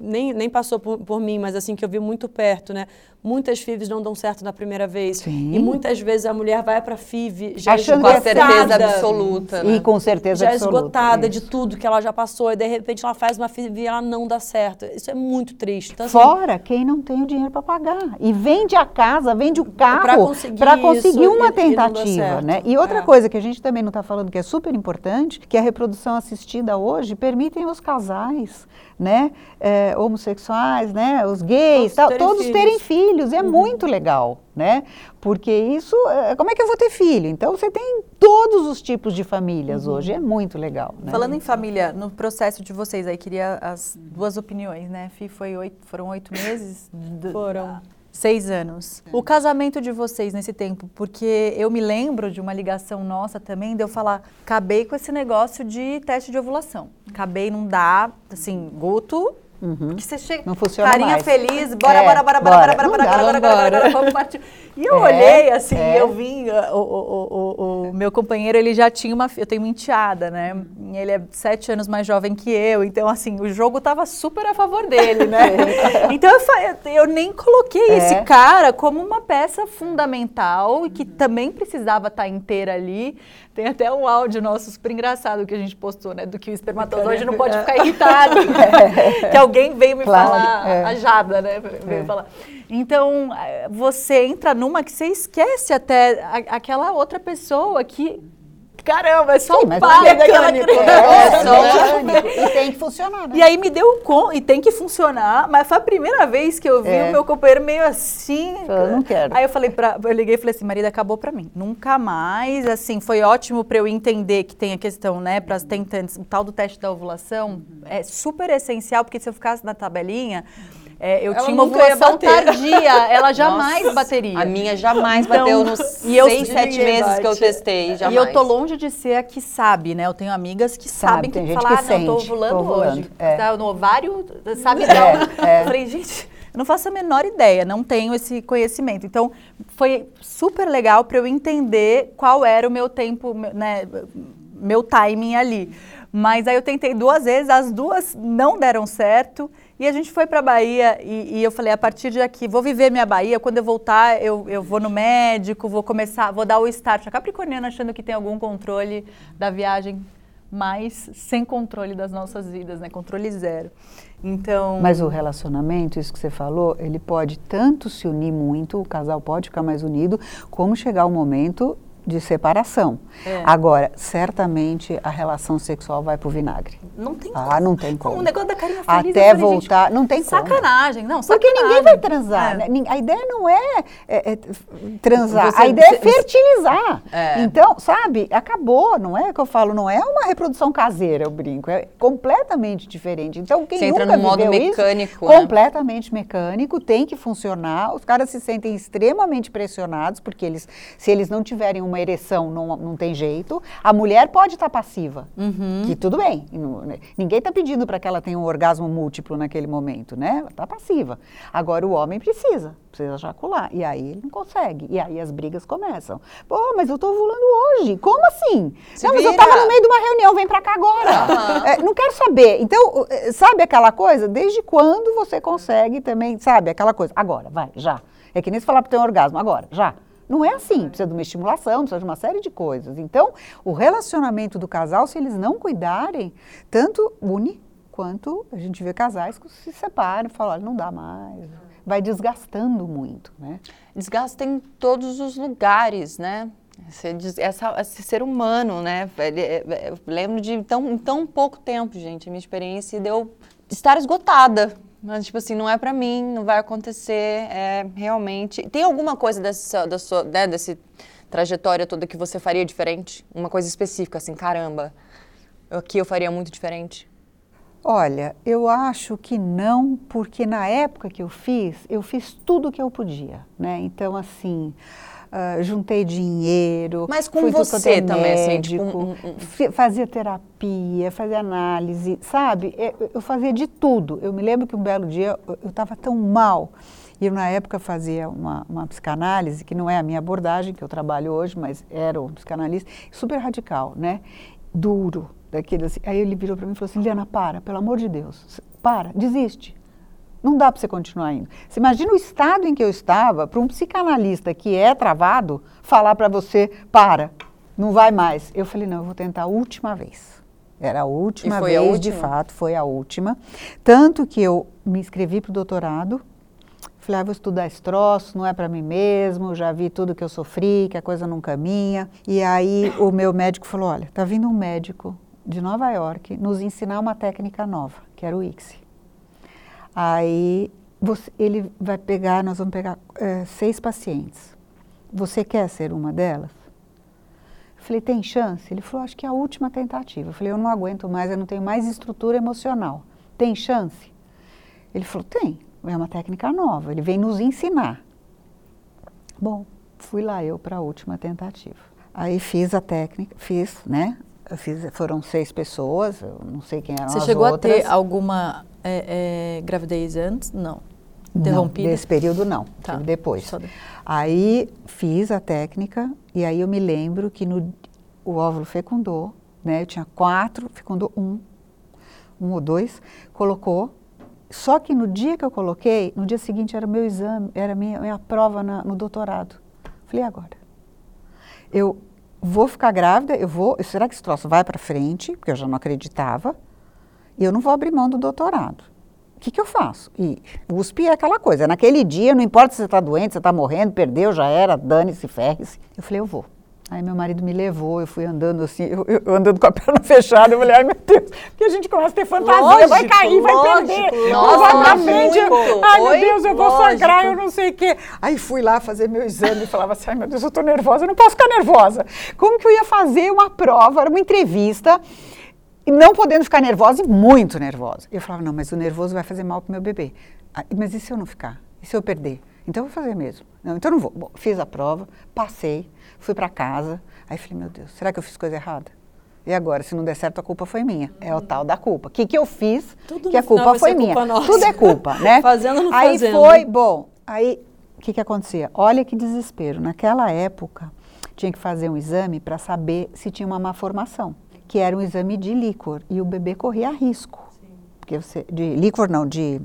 nem, nem passou por, por, mim, mas assim que eu vi muito perto, né? Muitas FIVs não dão certo na primeira vez. Sim. E muitas vezes a mulher vai para FIV já Achando esgotada. Com certeza absoluta. Né? E com certeza já absoluta. Já esgotada isso. de tudo que ela já passou. E de repente ela faz uma FIV e ela não dá certo. Isso é muito triste. Então, assim, Fora quem não tem o dinheiro para pagar. E vende a casa, vende o carro para conseguir, conseguir, uma tentativa. E, né? e outra é. coisa que a gente também não está falando que é super importante, que a reprodução assistida hoje permitem os casais né, é, homossexuais, né, os gays, todos, tal, terem, todos filhos. terem filhos. É uhum. muito legal, né? Porque isso, é, como é que eu vou ter filho? Então você tem todos os tipos de famílias uhum. hoje, é muito legal. Né? Falando em família, no processo de vocês aí, queria as duas opiniões, né? Fih, foi oito, foram oito meses? Foram. Seis anos. O casamento de vocês nesse tempo, porque eu me lembro de uma ligação nossa também, de eu falar, acabei com esse negócio de teste de ovulação. Acabei, não dá, assim, Guto, Uhum. Porque você chega, não funciona carinha mais. feliz, bora, é, bora, bora, bora, bora, bora, bora, bora, bora, bora, vamos partir. E eu é, olhei assim, é. eu vim, o, o, o, o, meu companheiro, ele já tinha uma, eu tenho uma enteada, né? Ele é sete anos mais jovem que eu, então assim, o jogo tava super a favor dele, né? então eu, eu nem coloquei é. esse cara como uma peça fundamental e que também precisava estar inteira ali. Tem até um áudio nosso super engraçado que a gente postou, né? Do que o espermatozoide não pode ficar irritado. É. que alguém veio me claro, falar, é. a Jada, né? Veio é. falar. Então, eh, você entra numa que você esquece até a, aquela outra pessoa que caramba, é só Sim, o pai daquela criança. É, é só mecânico. E tem que funcionar, né? E aí me deu com e tem que funcionar, mas foi a primeira vez que eu vi é. o meu companheiro meio assim. Eu não quero. Aí eu falei para, eu liguei e falei assim, marido, acabou para mim. Nunca mais, assim, foi ótimo para eu entender que tem a questão, né, para as tentantes, o tal do teste da ovulação é super essencial, porque se eu ficasse na tabelinha, é, eu ela tinha uma ovulação tardia, ela jamais Nossa, bateria. A minha jamais então, bateu nos seis, sete meses bate. que eu testei, jamais. E eu tô longe de ser a que sabe, né? Eu tenho amigas que Sabe, sabem que falar, que ah, não, tô ovulando tô ovulando, hoje. é. Tá no ovário, sabe? Não. é. Eu falei, gente, eu não faço a menor ideia, não tenho esse conhecimento. Então, foi super legal para eu entender qual era o meu tempo, né, meu timing ali. Mas aí eu tentei duas vezes, as duas não deram certo. E a gente foi para a Bahia e, e, eu falei, a partir de aqui, vou viver minha Bahia. Quando eu voltar, eu, eu vou no médico, vou começar, vou dar o start. A Capricorniana achando que tem algum controle da viagem, mas sem controle das nossas vidas, né? Controle zero. Então. Mas o relacionamento, isso que você falou, ele pode tanto se unir muito, o casal pode ficar mais unido, como chegar o momento de separação. É. Agora, certamente a relação sexual vai pro vinagre. Não tem Ah, não tem como. O negócio da carinha feliz. Até falei, voltar, gente, não tem como. Sacanagem, não, Porque sacanagem. ninguém vai transar. É. né? A ideia não é, é, é transar, Você- a ideia é você- fertilizar. É. Então, sabe, acabou, não é que eu falo, não é uma reprodução caseira, eu brinco, é completamente diferente. Então, quem Você entra nunca num modo viveu isso, mecânico, né? completamente mecânico, tem que funcionar. Os caras se sentem extremamente pressionados, porque eles, se eles não tiverem uma ereção, não, não tem jeito. A mulher pode estar passiva, Uhum. que tudo bem. né? Ninguém está pedindo para que ela tenha um orgasmo múltiplo naquele momento, né? Ela está passiva. Agora o homem precisa, precisa ejacular. E aí ele não consegue. E aí as brigas começam. Pô, mas eu estou ovulando hoje. Como assim? Se não, mas eu vira. estava no meio de uma reunião, vem para cá agora. É, não quero saber. Então, eh, sabe aquela coisa? Desde quando você consegue também, sabe, aquela coisa? Agora, vai, já. É que nem se falar para ter um orgasmo, agora, já. Não é assim, precisa de uma estimulação, precisa de uma série de coisas. Então, o relacionamento do casal, se eles não cuidarem, tanto une quanto a gente vê casais que se separam e falam, não dá mais. Vai desgastando muito, né? Desgasta em todos os lugares, né? Esse, essa- esse ser humano, né? É- é- Eu lembro de tão, em tão pouco tempo, gente, a minha experiência deu estar esgotada. Mas, tipo assim, não é pra mim, não vai acontecer, é realmente... Tem alguma coisa dessa, da sua, né, desse trajetória toda que você faria diferente? Uma coisa específica, assim, caramba, aqui eu faria muito diferente? Olha, eu acho que não, porque na época que eu fiz, eu fiz tudo o que eu podia, né? Então, assim, ah, juntei dinheiro. Mas com você é também, assim, tipo, médico, um- um- fazia terapia, fazia análise, sabe? Eu, eu fazia de tudo. Eu me lembro que um belo dia eu estava tão mal. E eu, na época, fazia uma, uma psicanálise, que não é a minha abordagem, que eu trabalho hoje, mas era um psicanalista, super radical, né? Duro, daquele assim. Aí ele virou para mim e falou assim: Liana, para, pelo amor de Deus, para, desiste. Não dá para você continuar indo. Você imagina o estado em que eu estava para um psicanalista que é travado falar para você: para, não vai mais. Eu falei: não, eu vou tentar a última vez. Era a última foi a vez, de última? fato, foi a última. Tanto que eu me inscrevi para o doutorado. Falei, ah, vou estudar esse troço, não é para mim mesmo, já vi tudo que eu sofri, que a coisa não caminha. E aí o meu médico falou, olha, tá vindo um médico de Nova York nos ensinar uma técnica nova, que era o ICSI. Aí você- ele vai pegar, nós vamos pegar eh, seis pacientes. Você quer ser uma delas? Eu falei, tem chance? Ele falou, acho que é a última tentativa. Eu falei, eu não aguento mais, eu não tenho mais estrutura emocional. Tem chance? Ele falou, tem. É uma técnica nova, ele vem nos ensinar. Bom, fui lá eu para a última tentativa. Aí fiz a técnica, fiz, né? Fiz, foram seis pessoas, eu não sei quem eram Você chegou outras. a ter alguma é, é, gravidez antes? Não. Interrompida? Não, nesse período não, Tá, depois. de- Aí fiz a técnica e aí eu me lembro que no, o óvulo fecundou, né? Eu tinha quatro, fecundou um, um ou dois, colocou. Só que no dia que eu coloquei, no dia seguinte era meu exame, era minha, minha prova na- no doutorado. Falei, agora? Eu vou ficar grávida, eu vou, será que esse troço vai para frente? Porque eu já não acreditava. E eu não vou abrir mão do doutorado. O que, que eu faço? E USP é aquela coisa, naquele dia, não importa se você está doente, você está morrendo, perdeu, já era, dane-se, ferre-se. Eu falei, eu vou. Aí meu marido me levou, eu fui andando assim, eu, eu- andando com a perna fechada, eu falei, ai meu Deus, porque a gente começa a ter fantasia, vai Lógico, cair, vai lógico, perder, nossa, vai pra frente, ai meu Deus, eu vou lógico. sangrar, eu não sei o quê. Aí fui lá fazer meu exame e falava assim, ai meu Deus, eu tô nervosa, eu não posso ficar nervosa. Como que eu ia fazer uma prova, era uma entrevista, e não podendo ficar nervosa e muito nervosa. Eu falava, não, mas o nervoso vai fazer mal pro meu bebê. Ah, mas e se eu não ficar? E se eu perder? Então eu vou fazer mesmo. Não, então eu não vou. Bom, fiz a prova, passei, fui para casa. Aí falei, meu Deus, será que eu fiz coisa errada? E agora, se não der certo, a culpa foi minha. É o tal da culpa. O que, que eu fiz Tudo que a final culpa vai foi minha? culpa nossa. Tudo é culpa, né? Fazendo não aí fazendo. foi, bom, aí o que, que acontecia? Olha que desespero. Naquela época, tinha que fazer um exame para saber se tinha uma má formação, que era um exame de líquor. E o bebê corria risco. Porque você, de líquor não, de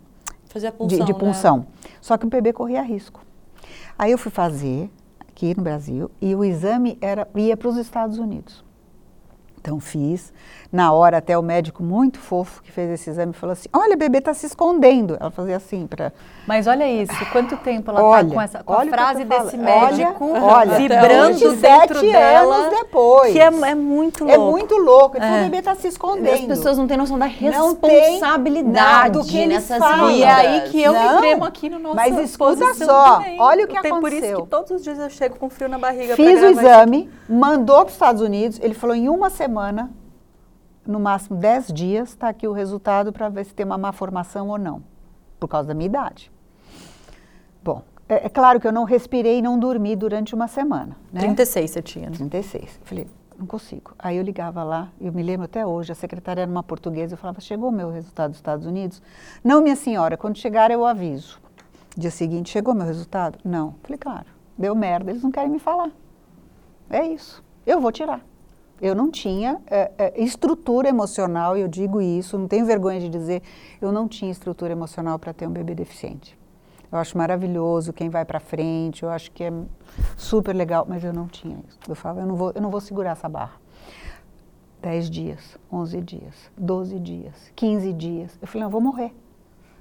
Fazer a de, punção, de né? punção. Só que o bebê corria risco. Aí eu fui fazer aqui no Brasil e o exame era ia para os Estados Unidos. Então fiz. Na hora até o médico muito fofo que fez esse exame falou assim: "Olha, o bebê está se escondendo". Ela fazia assim para Mas olha isso, quanto tempo ela Olha, tá com, essa, com olha a frase desse falando. médico Olha, olha, vibrando 27 dentro dela. anos depois. Que é, é muito louco. É muito louco. Ele falou, É. o bebê está se escondendo. As pessoas não têm noção da Não tem responsabilidade nada do que eles nessas falam. E é aí que eu Não, me tremo aqui no nosso mas escuta só, também. olha o que Tem- Por isso aconteceu. que todos os dias eu chego com frio na barriga pra Fiz o exame, mandou para os Estados Unidos. Ele falou em uma semana, no máximo 10 dias, está aqui o resultado para ver se tem uma má formação ou não, por causa da minha idade. Bom, é, é claro que eu não respirei e não dormi durante uma semana. Né? 36 você tinha. né? 36. Falei, não consigo. Aí eu ligava lá, eu me lembro até hoje, a secretária era uma portuguesa, eu falava, chegou o meu resultado dos Estados Unidos? Não, minha senhora, quando chegar eu aviso. Dia seguinte, chegou meu resultado? Não. Falei, claro, deu merda, eles não querem me falar. É isso, eu vou tirar. Eu não tinha é, é, estrutura emocional, e eu digo isso, não tenho vergonha de dizer, eu não tinha estrutura emocional para ter um bebê deficiente. Eu acho maravilhoso quem vai para frente, eu acho que é super legal, mas eu não tinha isso. Eu falava, eu não vou, eu não vou segurar essa barra. 10 dias, 11 dias, 12 dias, 15 dias. Eu falei, eu vou morrer.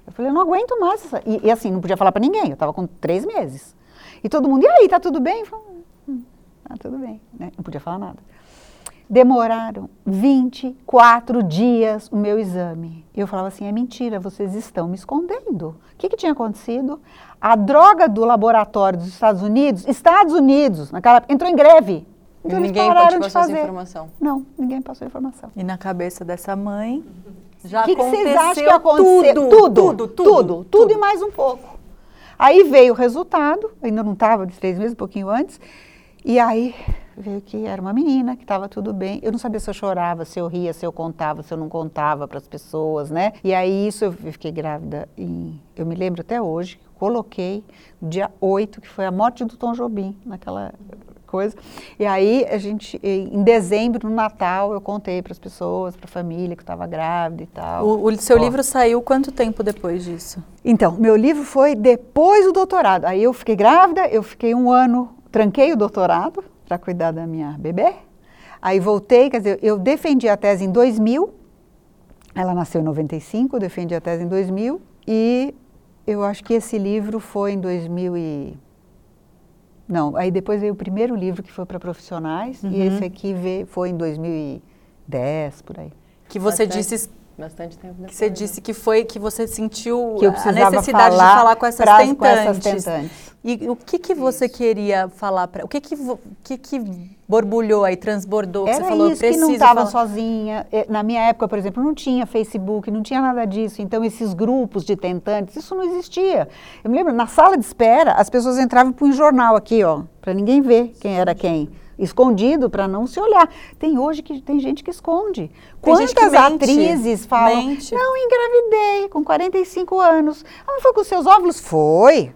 Eu falei, eu não aguento mais. Essa... E, e assim, não podia falar para ninguém, eu estava com três meses. E todo mundo, e aí, tá tudo bem? Eu falei, hum, tá tudo bem. Né? Não podia falar nada. Demoraram 24 dias o meu exame. E eu falava assim, é mentira, vocês estão me escondendo. O que, que tinha acontecido? A droga do laboratório dos Estados Unidos, Estados Unidos, naquela, entrou em greve. Então eles Ninguém pararam pode de passar essa fazer. informação. Não, ninguém passou a informação. E na cabeça dessa mãe já O que, que aconteceu vocês acham que aconteceu? tudo, tudo, tudo, tudo, tudo, e mais um pouco. Aí veio o resultado, ainda não estava de três meses, um pouquinho antes, e aí veio que era uma menina, que estava tudo bem. Eu não sabia se eu chorava, se eu ria, se eu contava, se eu não contava para as pessoas, né? E aí isso eu fiquei grávida em, eu me lembro até hoje, coloquei dia 8, que foi a morte do Tom Jobim, naquela coisa. E aí a gente, em dezembro, no Natal, eu contei para as pessoas, para a família que estava grávida e tal. O, o seu Ó. livro saiu quanto tempo depois disso? Então, meu livro foi depois do doutorado. Aí eu fiquei grávida, eu fiquei um ano, tranquei o doutorado para cuidar da minha bebê. Aí voltei, quer dizer, eu defendi a tese em 2000. Ela nasceu em 95, eu defendi a tese em 2000 e eu acho que esse livro foi em 2000 e não, aí depois veio o primeiro livro que foi para profissionais e esse aqui veio, foi em 2010 por aí. Que você disse Bastante tempo depois. que você disse que foi que você sentiu Que eu a necessidade falar de falar com essas pras- tentantes. com essas tentantes. E o que que você queria falar para? O que que que que borbulhou aí, transbordou? que Era você falou, eu isso que não estava sozinha. Eh, Na minha época, por exemplo, não tinha Facebook, não tinha nada disso. Então, esses grupos de tentantes, isso não existia. Eu me lembro, na sala de espera, as pessoas entravam para um jornal aqui, ó, para ninguém ver quem era quem. Escondido para não se olhar. Tem hoje que tem gente que esconde. Tem que Quantas mente, atrizes falam? mente. Não, engravidei com 45 anos. Ah, mas foi com seus óvulos? Foi.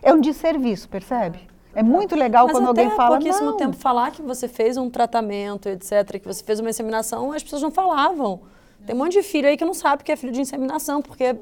É um desserviço, percebe? É muito legal Mas quando alguém fala. pouquíssimo não. tempo falar que você fez um tratamento, etc., que você fez uma inseminação, as pessoas não falavam. Tem um monte de filho aí que não sabe que é filho de inseminação, porque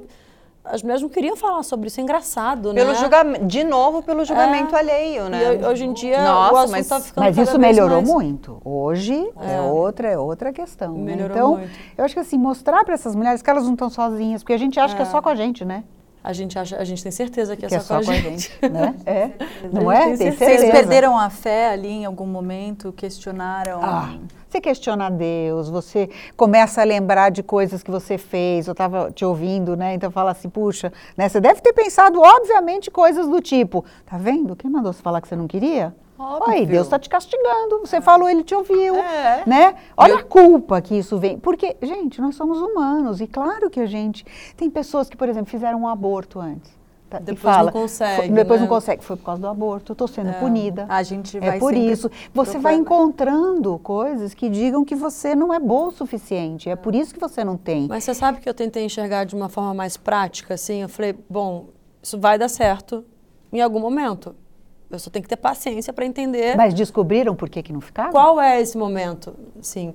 as mulheres não queriam falar sobre isso. É engraçado, Pelo né? julgamento, de novo, pelo julgamento É. alheio, né? E ho- hoje em dia Nossa, o assunto mas- tá ficando Mas isso melhorou mais- muito. Hoje é, outra, é outra questão. né? Melhorou Então, muito. eu acho que assim, mostrar para essas mulheres que elas não estão sozinhas, porque a gente acha que é só com a gente, né? A gente, acha, a gente tem certeza que é que só, com a gente. né? É. Não A é? gente tem certeza. Vocês perderam a fé ali em algum momento? Questionaram? Ah, você questiona Deus, você começa a lembrar de coisas que você fez. Eu estava te ouvindo, né? Então fala assim, puxa, né? Você deve ter pensado, obviamente, coisas do tipo, tá vendo? Quem mandou você falar que você não queria? Óbvio. Oi, Deus está te castigando. Você falou, ele te ouviu, É. né? Olha a culpa que isso vem. Porque, gente, nós somos humanos e claro que a gente tem pessoas que, por exemplo, fizeram um aborto antes. Depois fala, não consegue. Depois né? não consegue. Foi por causa do aborto. Estou sendo É. punida. A gente vai É por isso. Você vai encontrando coisas que digam que você não é boa o suficiente. É por isso que você não tem. Mas você sabe que eu tentei enxergar de uma forma mais prática, assim? Eu falei, bom, isso vai dar certo em algum momento. Eu só tenho que ter paciência para entender Mas descobriram por que, que não ficava? qual é esse momento, sim.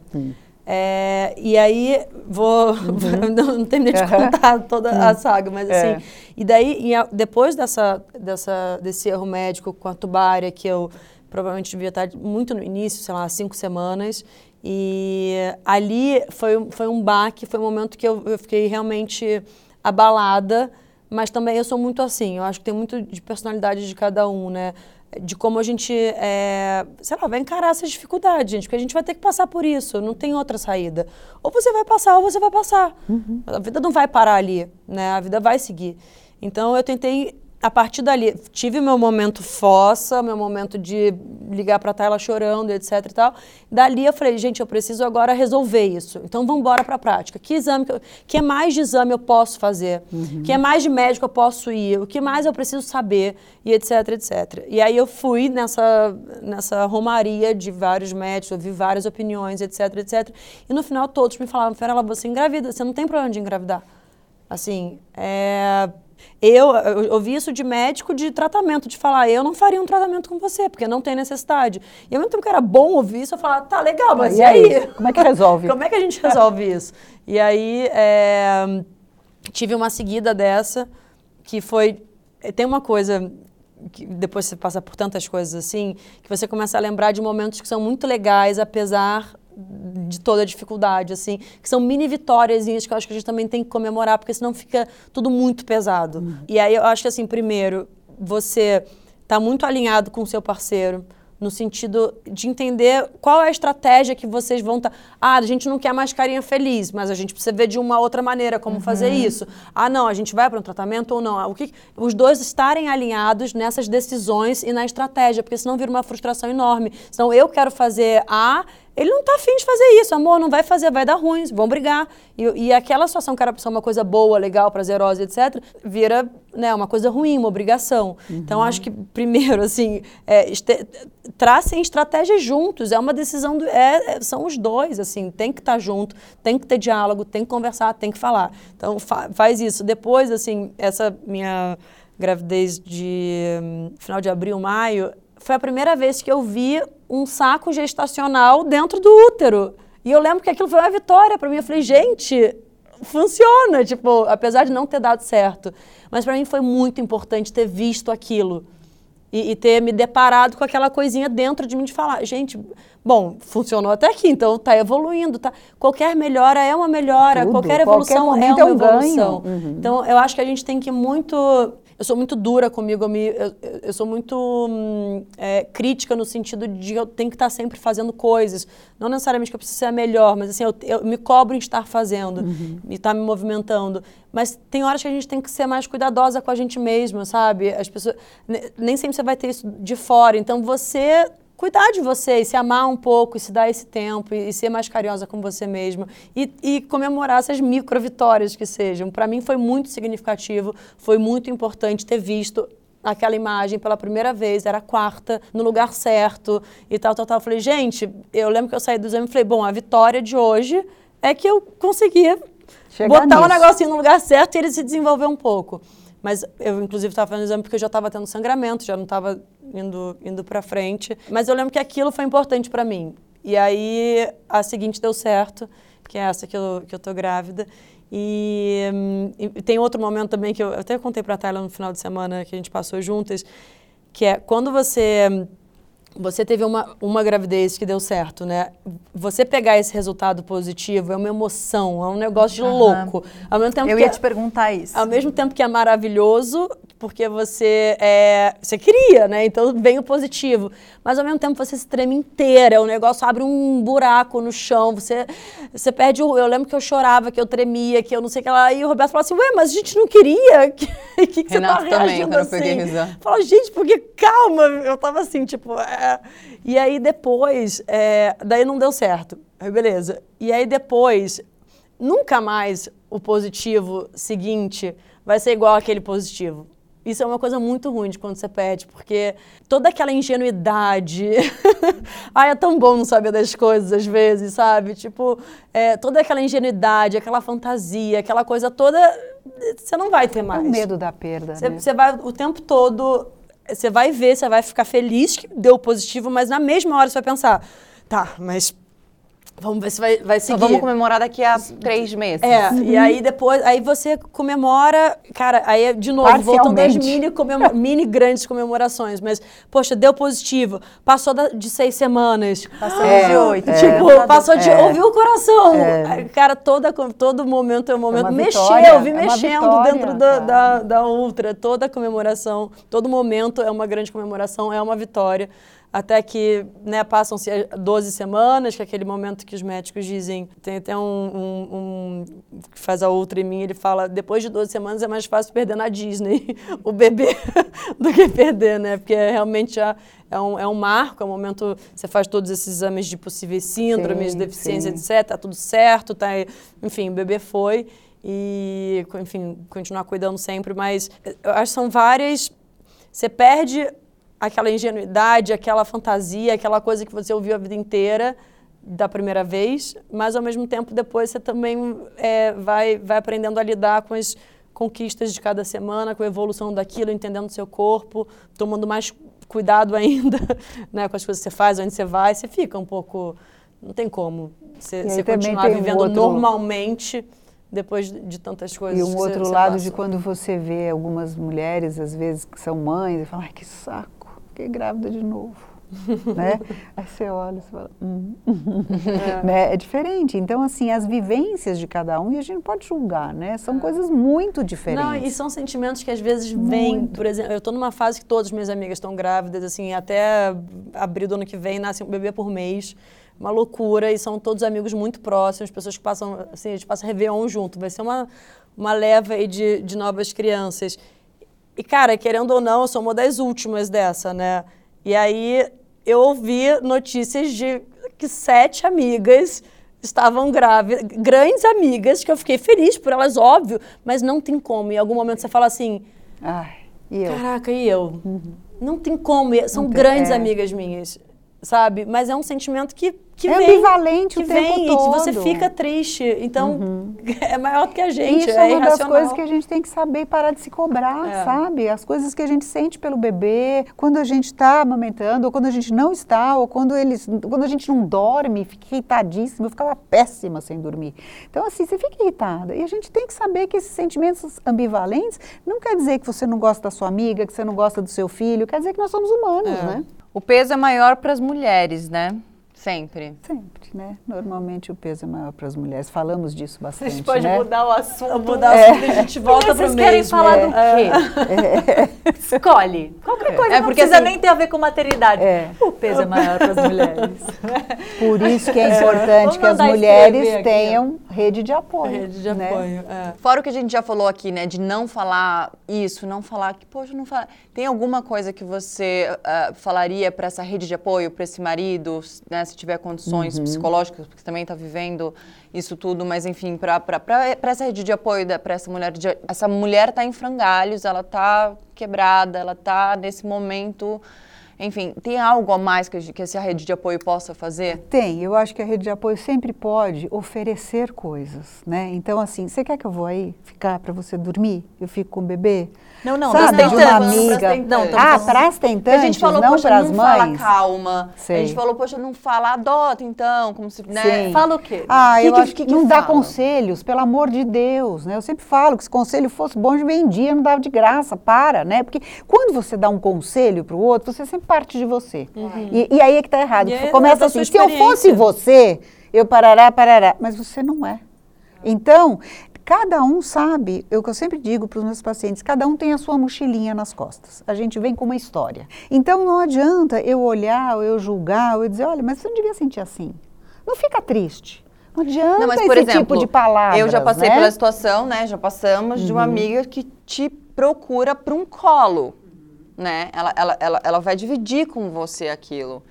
É, e aí, vou. não, não terminei de Uhum. contar toda a saga, mas É. assim. E daí, depois dessa, dessa, desse erro médico com a tubária, que eu provavelmente devia estar muito no início, sei lá, cinco semanas. E ali foi, foi um baque, foi um momento que eu, eu fiquei realmente abalada, mas também eu sou muito assim, eu acho que tem muito de personalidade de cada um, né? De como a gente, é, sei lá, vai encarar essas dificuldades, gente, porque a gente vai ter que passar por isso, não tem outra saída. Ou você vai passar, ou você vai passar. A vida não vai parar ali, né? A vida vai seguir. Então eu tentei a partir dali, tive meu momento fossa, meu momento de ligar pra Tayla chorando, etc e tal. Dali eu falei, gente, eu preciso agora resolver isso. Então vamos embora pra prática. Que exame, que, eu, que mais de exame eu posso fazer? Que mais de médico eu posso ir? O que mais eu preciso saber? E etc, etc. E aí eu fui nessa, nessa romaria de vários médicos, ouvi várias opiniões, etc, etc. E no final todos me falavam, Ferela, você engravida, você não tem problema de engravidar. Assim, é... Eu, eu ouvi isso de médico de tratamento, de falar, eu não faria um tratamento com você, porque não tem necessidade. E ao mesmo tempo que era bom ouvir isso, eu falava, tá legal, mas E e aí? aí? Como é que resolve? Como é que a gente resolve isso? E aí, é, tive uma seguida dessa, que foi... Tem uma coisa que depois você passa por tantas coisas assim, que você começa a lembrar de momentos que são muito legais, apesar de toda a dificuldade, assim, que são mini vitórias que eu acho que a gente também tem que comemorar, porque senão fica tudo muito pesado. E aí eu acho que, assim, primeiro, você está muito alinhado com o seu parceiro, no sentido de entender qual é a estratégia que vocês vão estar. Tá... Ah, a gente não quer mais carinha feliz, mas a gente precisa ver de uma outra maneira como fazer isso. Ah, não, a gente vai para um tratamento ou não. O que... Os dois estarem alinhados nessas decisões e na estratégia, porque senão vira uma frustração enorme. Senão eu quero fazer A, ele não está afim de fazer isso, amor, não vai fazer, vai dar ruim, vão brigar. E, e aquela situação que era ser uma coisa boa, legal, prazerosa, etc., vira né, uma coisa ruim, uma obrigação. Uhum. Então, acho que, primeiro, assim, é, este, tracem estratégias juntos, é uma decisão, do, é, são os dois, assim, tem que estar tá junto, tem que ter diálogo, tem que conversar, tem que falar. Então, fa faz isso. Depois, assim, essa minha gravidez de um, final de abril, maio, foi a primeira vez que eu vi um saco gestacional dentro do útero. E eu lembro que aquilo foi uma vitória para mim. Eu falei, gente, funciona, tipo, apesar de não ter dado certo. Mas para mim foi muito importante ter visto aquilo. E, e, ter me deparado com aquela coisinha dentro de mim de falar, gente, bom, funcionou até aqui, então está evoluindo, tá? Qualquer melhora é uma melhora, Tudo, qualquer evolução qualquer é uma é um evolução. Uhum. Então, eu acho que a gente tem que muito eu sou muito dura comigo, eu, me, eu, eu sou muito hum, é, crítica no sentido de eu tenho que estar sempre fazendo coisas. Não necessariamente que eu preciso ser a melhor, mas assim, eu, eu me cobro em estar fazendo Uhum. e estar me movimentando. Mas tem horas que a gente tem que ser mais cuidadosa com a gente mesma, sabe? As pessoas, nem sempre você vai ter isso de fora. Então, você cuidar de você e se amar um pouco, e se dar esse tempo, e, e ser mais carinhosa com você mesma e, e comemorar essas micro vitórias que sejam. Para mim foi muito significativo, foi muito importante ter visto aquela imagem pela primeira vez, era a quarta, no lugar certo e tal, tal, tal. Eu falei, gente, eu lembro que eu saí do exame e falei, bom, a vitória de hoje é que eu consegui Chegar botar o um negocinho no lugar certo e ele se desenvolver um pouco. Mas eu, inclusive, estava fazendo exame porque eu já estava tendo sangramento, já não estava indo, indo para frente. Mas eu lembro que aquilo foi importante para mim. E aí, a seguinte deu certo, que é essa que eu, que eu tô grávida. E, hum, e tem outro momento também que eu, eu até contei para a Tayla no final de semana que a gente passou juntas, que é quando você você teve uma, uma gravidez que deu certo, né? Você pegar esse resultado positivo é uma emoção, é um negócio de Aham. louco. Ao mesmo tempo Eu que ia é- te perguntar isso. ao mesmo tempo que é maravilhoso, porque você é, você queria, né? Então vem o positivo. Mas ao mesmo tempo você se treme inteira, o negócio abre um buraco no chão, você você perde o. Eu lembro que eu chorava, que eu tremia, que eu não sei o que lá. E o Roberto falou assim: Ué, mas a gente não queria. Que, que, que Renato você tá também, reagindo assim? Falou, gente, porque calma, eu tava assim, tipo. é. E aí depois, é, daí não deu certo. Aí beleza. E aí depois, nunca mais o positivo seguinte vai ser igual aquele positivo. Isso é uma coisa muito ruim de quando você perde, porque toda aquela ingenuidade. Ai, é tão bom não saber das coisas às vezes, sabe? Tipo, é, toda aquela ingenuidade, aquela fantasia, aquela coisa toda, você não vai ter mais. É o medo da perda. Você, né? você vai o tempo todo. Você vai ver, você vai ficar feliz que deu positivo, mas na mesma hora você vai pensar, tá, mas Vamos ver se vai, vai seguir. Só vamos comemorar daqui a três meses. É, uhum. e aí depois, aí você comemora, cara, aí é de novo, voltando das mini, comemora, mini grandes comemorações, mas, poxa, deu positivo, passou da, de seis semanas. Passou é, de oito. É, tipo, é, passou de, é, ouviu o coração. É. Cara, toda, todo momento é um momento, é mexeu, vitória, vi mexendo vitória, dentro da, da, da Ultra, toda comemoração, todo momento é uma grande comemoração, é uma vitória até que né, passam-se 12 semanas, que é aquele momento que os médicos dizem, tem até um, um, um, que faz a outra em mim, ele fala, depois de 12 semanas é mais fácil perder na Disney o bebê do que perder, né? Porque é realmente já é um, é um marco, é um momento, você faz todos esses exames de possíveis síndromes, sim, deficiência, sim. etc, tá tudo certo, tá, enfim, o bebê foi e, enfim, continuar cuidando sempre, mas eu acho que são várias, você perde aquela ingenuidade, aquela fantasia, aquela coisa que você ouviu a vida inteira da primeira vez, mas ao mesmo tempo depois você também é, vai, vai aprendendo a lidar com as conquistas de cada semana, com a evolução daquilo, entendendo o seu corpo, tomando mais cuidado ainda né, com as coisas que você faz, onde você vai, você fica um pouco. Não tem como você, você continuar vivendo um outro... normalmente depois de tantas coisas. E um outro você, lado você de quando você vê algumas mulheres, às vezes, que são mães, e falam, ai, que saco fiquei grávida de novo. né? Aí você olha e fala, hum. é. né? é diferente. Então, assim, as vivências de cada um, e a gente não pode julgar, né? São é. coisas muito diferentes. Não, e são sentimentos que às vezes vêm, por exemplo, eu estou numa fase que todas as minhas amigas estão grávidas, assim, até abril do ano que vem nasce um bebê por mês uma loucura e são todos amigos muito próximos, pessoas que passam, assim, a gente passa Réveillon junto, vai ser uma, uma leva aí de, de novas crianças. E, cara, querendo ou não, eu sou uma das últimas dessa, né? E aí eu ouvi notícias de que sete amigas estavam grávidas, grandes amigas, que eu fiquei feliz por elas, óbvio, mas não tem como. Em algum momento você fala assim. Ai, e eu? Caraca, e eu? Uhum. Não tem como. São tem, grandes é. amigas minhas, sabe? Mas é um sentimento que que é vem, ambivalente que o tempo vem, todo. E você fica triste. Então, uhum. é maior do que a gente. Isso é, é uma das coisas que a gente tem que saber parar de se cobrar, é. sabe? As coisas que a gente sente pelo bebê, quando a gente está amamentando, ou quando a gente não está, ou quando, eles, quando a gente não dorme, fica irritadíssima. Eu ficava péssima sem dormir. Então, assim, você fica irritada. E a gente tem que saber que esses sentimentos ambivalentes não quer dizer que você não gosta da sua amiga, que você não gosta do seu filho, quer dizer que nós somos humanos, é. né? O peso é maior para as mulheres, né? Sempre. Sempre, né? Normalmente o peso é maior para as mulheres. Falamos disso bastante. A gente pode né? mudar o assunto, mudar é. o assunto, a gente volta para o mesmo. Vocês querem falar é. do quê? É. Escolhe. Qualquer coisa, é não precisa assim, nem ter a ver com maternidade. É. O peso é maior para as mulheres. Por isso que é importante que as mulheres tenham rede de apoio. Rede de né? apoio, é. Fora o que a gente já falou aqui, né? De não falar isso, não falar que, poxa, não fala. Tem alguma coisa que você uh, falaria para essa rede de apoio, para esse marido, né? se tiver condições uhum. psicológicas, porque também está vivendo isso tudo, mas enfim, para essa rede de apoio, para essa mulher, de, essa mulher está em frangalhos, ela está quebrada, ela está nesse momento enfim, tem algo a mais que, que essa rede de apoio possa fazer? Tem. Eu acho que a rede de apoio sempre pode oferecer coisas, né? Então, assim, você quer que eu vou aí ficar para você dormir? Eu fico com o bebê? Não, não, Sabe, não, de uma amiga. Não, ah, para as tentantes, a gente falou, não poxa, para as não mães. fala calma. Sei. A gente falou, poxa, não fala adota, então, como se, né? Sim. Fala o quê? Ah, que eu que, acho que, que não dá conselhos, pelo amor de Deus, né? Eu sempre falo que se conselho fosse bom, de vendia, não dava de graça, para, né? Porque quando você dá um conselho para o outro, você sempre parte de você. Uhum. E, e, aí é que está errado. E Começa assim, se eu fosse você, eu parará, parará. Mas você não é. Então, Cada um sabe, é o que eu sempre digo para os meus pacientes, cada um tem a sua mochilinha nas costas. A gente vem com uma história. Então não adianta eu olhar, ou eu julgar, ou eu dizer, olha, mas você não devia sentir assim. Não fica triste. Não adianta não, mas, por esse exemplo, tipo de palavras. Eu já passei né? pela situação, né? Já passamos uhum. de uma uhum. amiga que te procura para um colo. Né? Ela, ela, ela, ela vai dividir com você aquilo.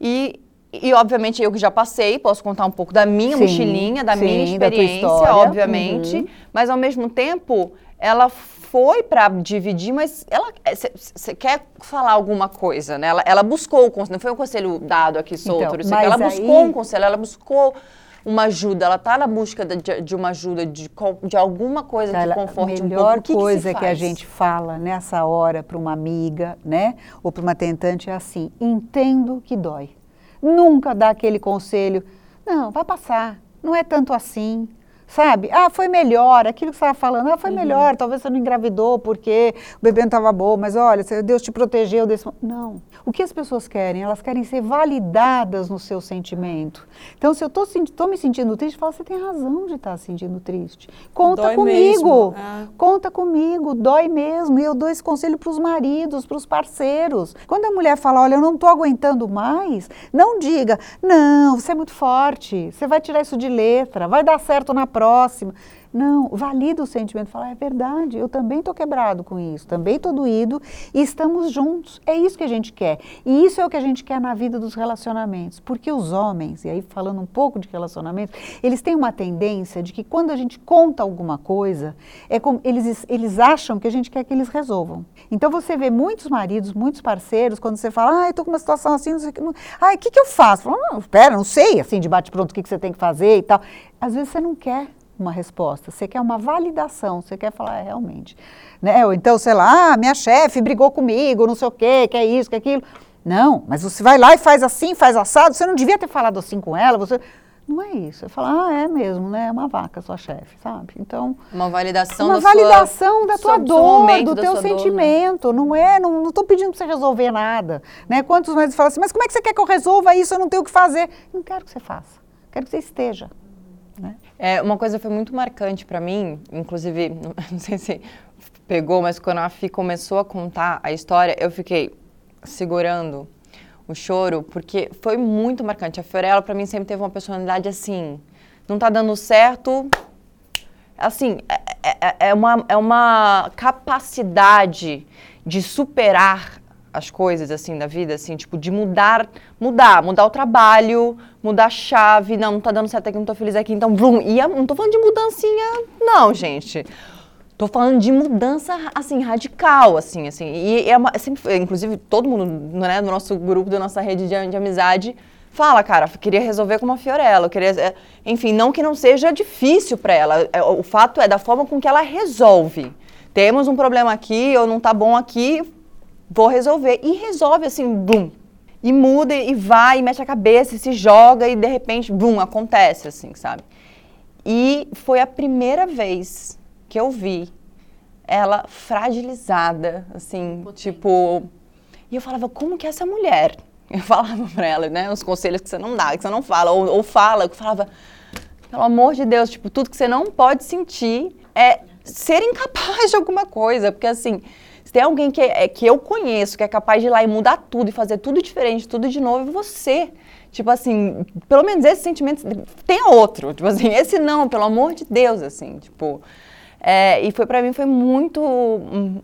E e, obviamente, eu que já passei, posso contar um pouco da minha sim, mochilinha, da sim, minha experiência, da obviamente. Uhum. Mas, ao mesmo tempo, ela foi para dividir, mas ela você é, quer falar alguma coisa, né? Ela, ela buscou o conselho, não foi um conselho dado aqui solto, então, ela aí... buscou um conselho, ela buscou uma ajuda, ela está na busca de, de, uma ajuda, de, de alguma coisa que conforte um pouco. A melhor coisa que, que, a gente fala nessa hora para uma amiga, né, ou para uma tentante é assim, entendo que dói. Nunca dá aquele conselho, não, vai passar, não é tanto assim, sabe? Ah, foi melhor, aquilo que você estava falando, ah, foi uhum. melhor, talvez você não engravidou porque o bebê não estava bom, mas olha, Deus te protegeu desse... Não. O que as pessoas querem? Elas querem ser validadas no seu sentimento. Então, se eu estou me sentindo triste, fala, você tem razão de estar tá se sentindo triste. Conta dói comigo, é. conta comigo, dói mesmo. E eu dou esse conselho para os maridos, para os parceiros. Quando a mulher fala, olha, eu não estou aguentando mais, não diga, não, você é muito forte, você vai tirar isso de letra, vai dar certo na próxima. Não, valida o sentimento, fala, é verdade, eu também estou quebrado com isso, também estou doído e estamos juntos. É isso que a gente quer. E isso é o que a gente quer na vida dos relacionamentos. Porque os homens, e aí falando um pouco de relacionamentos, eles têm uma tendência de que quando a gente conta alguma coisa, é como eles, eles acham que a gente quer que eles resolvam. Então você vê muitos maridos, muitos parceiros, quando você fala, ah, estou com uma situação assim, não sei o que, ah, o que, que eu faço? Falo, não, espera, não sei, assim, de bate-pronto, o que, que você tem que fazer e tal. Às vezes você não quer uma resposta, você quer uma validação, você quer falar, é, realmente. Né? Ou então, sei lá, ah, minha chefe brigou comigo, não sei o quê, que é isso, que é aquilo. Não, mas você vai lá e faz assim, faz assado, você não devia ter falado assim com ela, você... Não é isso. Você fala, ah, é mesmo, né? É uma vaca, sua chefe, sabe? Então. Uma validação Uma da validação sua, da tua dor, do teu sentimento. Dor, né? Não é, não estou pedindo para você resolver nada. Né? Quantos mais falam assim, mas como é que você quer que eu resolva isso? Eu não tenho o que fazer. Não quero que você faça. Quero que você esteja. Né? É, uma coisa foi muito marcante para mim, inclusive, não sei se pegou, mas quando a Fi começou a contar a história, eu fiquei segurando o choro, porque foi muito marcante. A Fiorella, para mim, sempre teve uma personalidade assim, não tá dando certo, assim, é, é, é, é uma, é uma capacidade de superar as coisas assim da vida, assim, tipo, de mudar, mudar, mudar o trabalho, mudar a chave, não, não tá dando certo aqui, não tô feliz aqui, então, blum, e a, não tô falando de mudancinha, não, gente. Tô falando de mudança, assim, radical, assim, assim. E é uma, sempre, inclusive, todo mundo, né, no nosso grupo, da nossa rede de, de amizade, fala, cara, queria resolver com uma Fiorella, queria, é, enfim, não que não seja difícil para ela, é, o fato é da forma com que ela resolve. Temos um problema aqui, ou não tá bom aqui, vou resolver. E resolve assim, bum. E muda e vai, e mexe a cabeça, e se joga, e de repente, bum, acontece, assim, sabe? E foi a primeira vez que eu vi ela fragilizada, assim, tipo. E eu falava, como que é essa mulher? Eu falava pra ela, né, os conselhos que você não dá, que você não fala, ou, ou fala, eu falava, pelo amor de Deus, tipo, tudo que você não pode sentir é ser incapaz de alguma coisa, porque assim, tem alguém que, é, que eu conheço, que é capaz de ir lá e mudar tudo e fazer tudo diferente, tudo de novo, é você. Tipo assim, pelo menos esse sentimento tem outro. Tipo assim, esse não, pelo amor de Deus, assim, tipo. É, e foi para mim foi muito hum,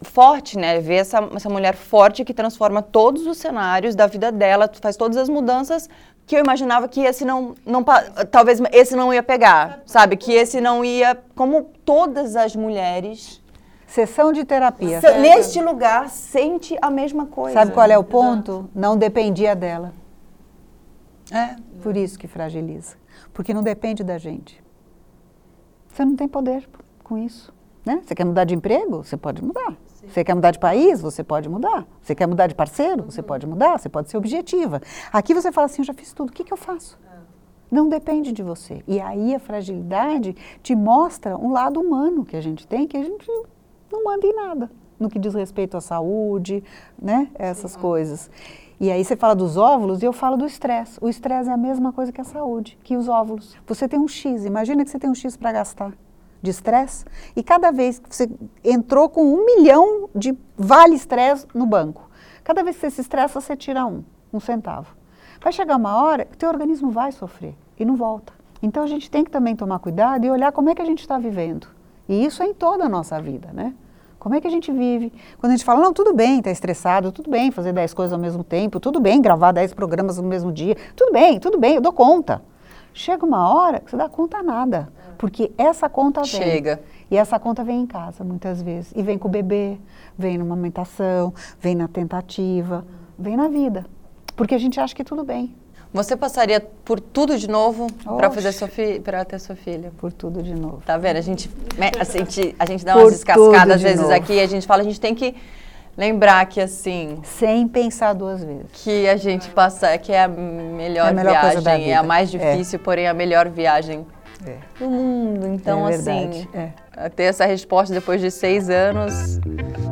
forte, né? Ver essa, essa mulher forte que transforma todos os cenários da vida dela, faz todas as mudanças que eu imaginava que esse não, não talvez esse não ia pegar, sabe? Que esse não ia, como todas as mulheres Sessão de terapia. neste lugar, sente a mesma coisa. Sabe qual é o ponto? Exato. Não dependia dela. É. Por isso que fragiliza. Porque não depende da gente. Você não tem poder com isso. Né? Você quer mudar de emprego? Você pode mudar. Sim. Você quer mudar de país? Você pode mudar. Você quer mudar de parceiro? Uhum. Você pode mudar. Você pode ser objetiva. Aqui você fala assim: eu já fiz tudo, o que, que eu faço? É. Não depende de você. E aí a fragilidade te mostra um lado humano que a gente tem, que a gente não manda em nada no que diz respeito à saúde, né? Essas coisas. E aí você fala dos óvulos e eu falo do estresse. O estresse é a mesma coisa que a saúde, que os óvulos. Você tem um X, imagina que você tem um X para gastar de estresse e cada vez que você entrou com um milhão de vale estresse no banco, cada vez que você se estressa, você tira um, um centavo. Vai chegar uma hora que o teu organismo vai sofrer e não volta. Então a gente tem que também tomar cuidado e olhar como é que a gente está vivendo. E isso é em toda a nossa vida, né? Como é que a gente vive? Quando a gente fala, não, tudo bem, está estressado, tudo bem fazer 10 coisas ao mesmo tempo, tudo bem gravar 10 programas no mesmo dia, tudo bem, tudo bem, eu dou conta. Chega uma hora que você dá conta a nada, porque essa conta Chega. vem. E essa conta vem em casa, muitas vezes. E vem com o bebê, vem na amamentação, vem na tentativa, vem na vida. Porque a gente acha que tudo bem. Você passaria por tudo de novo para fazer sua para ter sua filha? Por tudo de novo. Tá vendo? A gente, a gente, a gente dá umas descascadas às vezes novo. aqui e a gente fala, a gente tem que lembrar que assim. Sem pensar duas vezes. Que a gente passa, que é a melhor, é a melhor viagem, é a mais é. difícil, é. porém a melhor viagem é. do mundo. Então, é assim, é. Ter essa resposta depois de seis anos.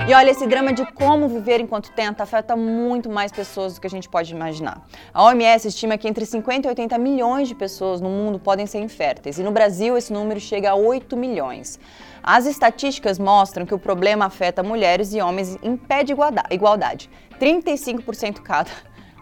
E olha, esse drama de como viver enquanto tenta afeta muito mais pessoas do que a gente pode imaginar. A OMS estima que entre 50 e 80 milhões de pessoas no mundo podem ser inférteis, e no Brasil esse número chega a 8 milhões. As estatísticas mostram que o problema afeta mulheres e homens em pé de igualdade, 35% cada.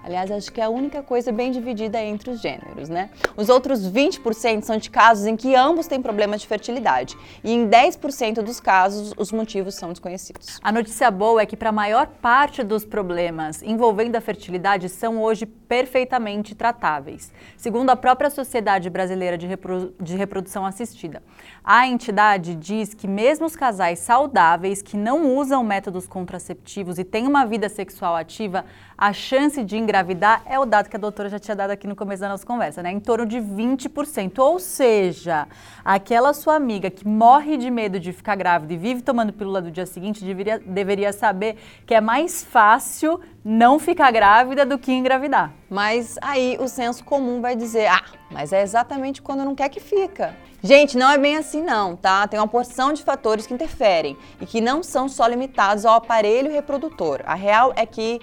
Aliás, acho que é a única coisa bem dividida entre os gêneros, né? Os outros 20% são de casos em que ambos têm problemas de fertilidade. E em 10% dos casos, os motivos são desconhecidos. A notícia boa é que, para a maior parte dos problemas envolvendo a fertilidade, são hoje perfeitamente tratáveis, segundo a própria Sociedade Brasileira de, Reprodu de Reprodução Assistida. A entidade diz que, mesmo os casais saudáveis que não usam métodos contraceptivos e têm uma vida sexual ativa, a chance de engravidar é o dado que a doutora já tinha dado aqui no começo da nossa conversa, né? Em torno de 20%. Ou seja, aquela sua amiga que morre de medo de ficar grávida e vive tomando pílula do dia seguinte deveria, deveria saber que é mais fácil não ficar grávida do que engravidar. Mas aí o senso comum vai dizer: ah, mas é exatamente quando não quer que fica. Gente, não é bem assim não, tá? Tem uma porção de fatores que interferem e que não são só limitados ao aparelho reprodutor. A real é que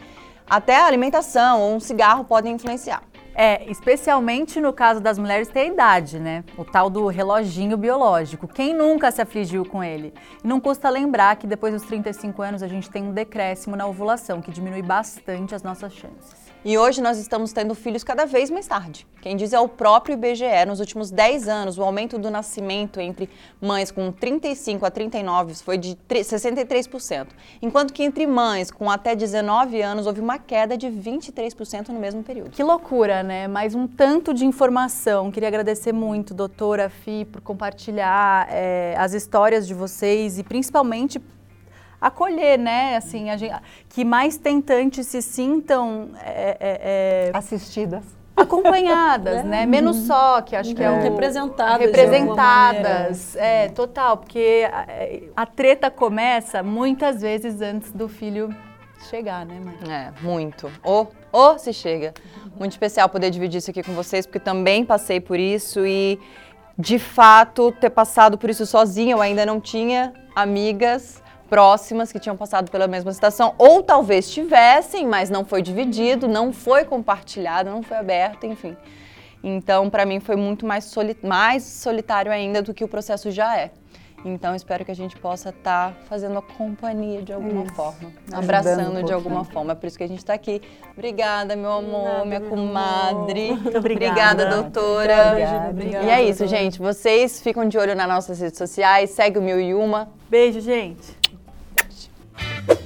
até a alimentação ou um cigarro podem influenciar. É, especialmente no caso das mulheres ter idade, né? O tal do reloginho biológico. Quem nunca se afligiu com ele? Não custa lembrar que depois dos 35 anos a gente tem um decréscimo na ovulação, que diminui bastante as nossas chances. E hoje nós estamos tendo filhos cada vez mais tarde. Quem diz é o próprio IBGE. Nos últimos 10 anos, o aumento do nascimento entre mães com 35 a 39 foi de 63%, enquanto que entre mães com até 19 anos houve uma queda de 23% no mesmo período. Que loucura, né? Mais um tanto de informação. Queria agradecer muito, doutora Fi, por compartilhar é, as histórias de vocês e principalmente acolher, né? Assim, a gente, que mais tentantes se sintam é, é, é assistidas. Acompanhadas, né? Menos só, que acho que é o... Representadas. Representadas, é, total. Porque a, a, treta começa muitas vezes antes do filho chegar, né, mãe? É, muito. Ou, ou se chega. Muito especial poder dividir isso aqui com vocês, porque também passei por isso e, de fato, ter passado por isso sozinha, eu ainda não tinha amigas próximas que tinham passado pela mesma situação, ou talvez tivessem, mas não foi dividido, não foi compartilhado, não foi aberto, enfim. Então, para mim, foi muito mais, soli mais solitário ainda do que o processo já é. Então, espero que a gente possa estar tá fazendo a companhia de alguma isso. forma, Ajudando abraçando um de alguma forma. É por isso que a gente está aqui. Obrigada, meu amor, Nada, minha comadre. Muito obrigada. Obrigada, doutora. Obrigada, obrigada, e é isso, gente. Vocês ficam de olho nas nossas redes sociais. Segue o Mil e Uma. Beijo, gente. Música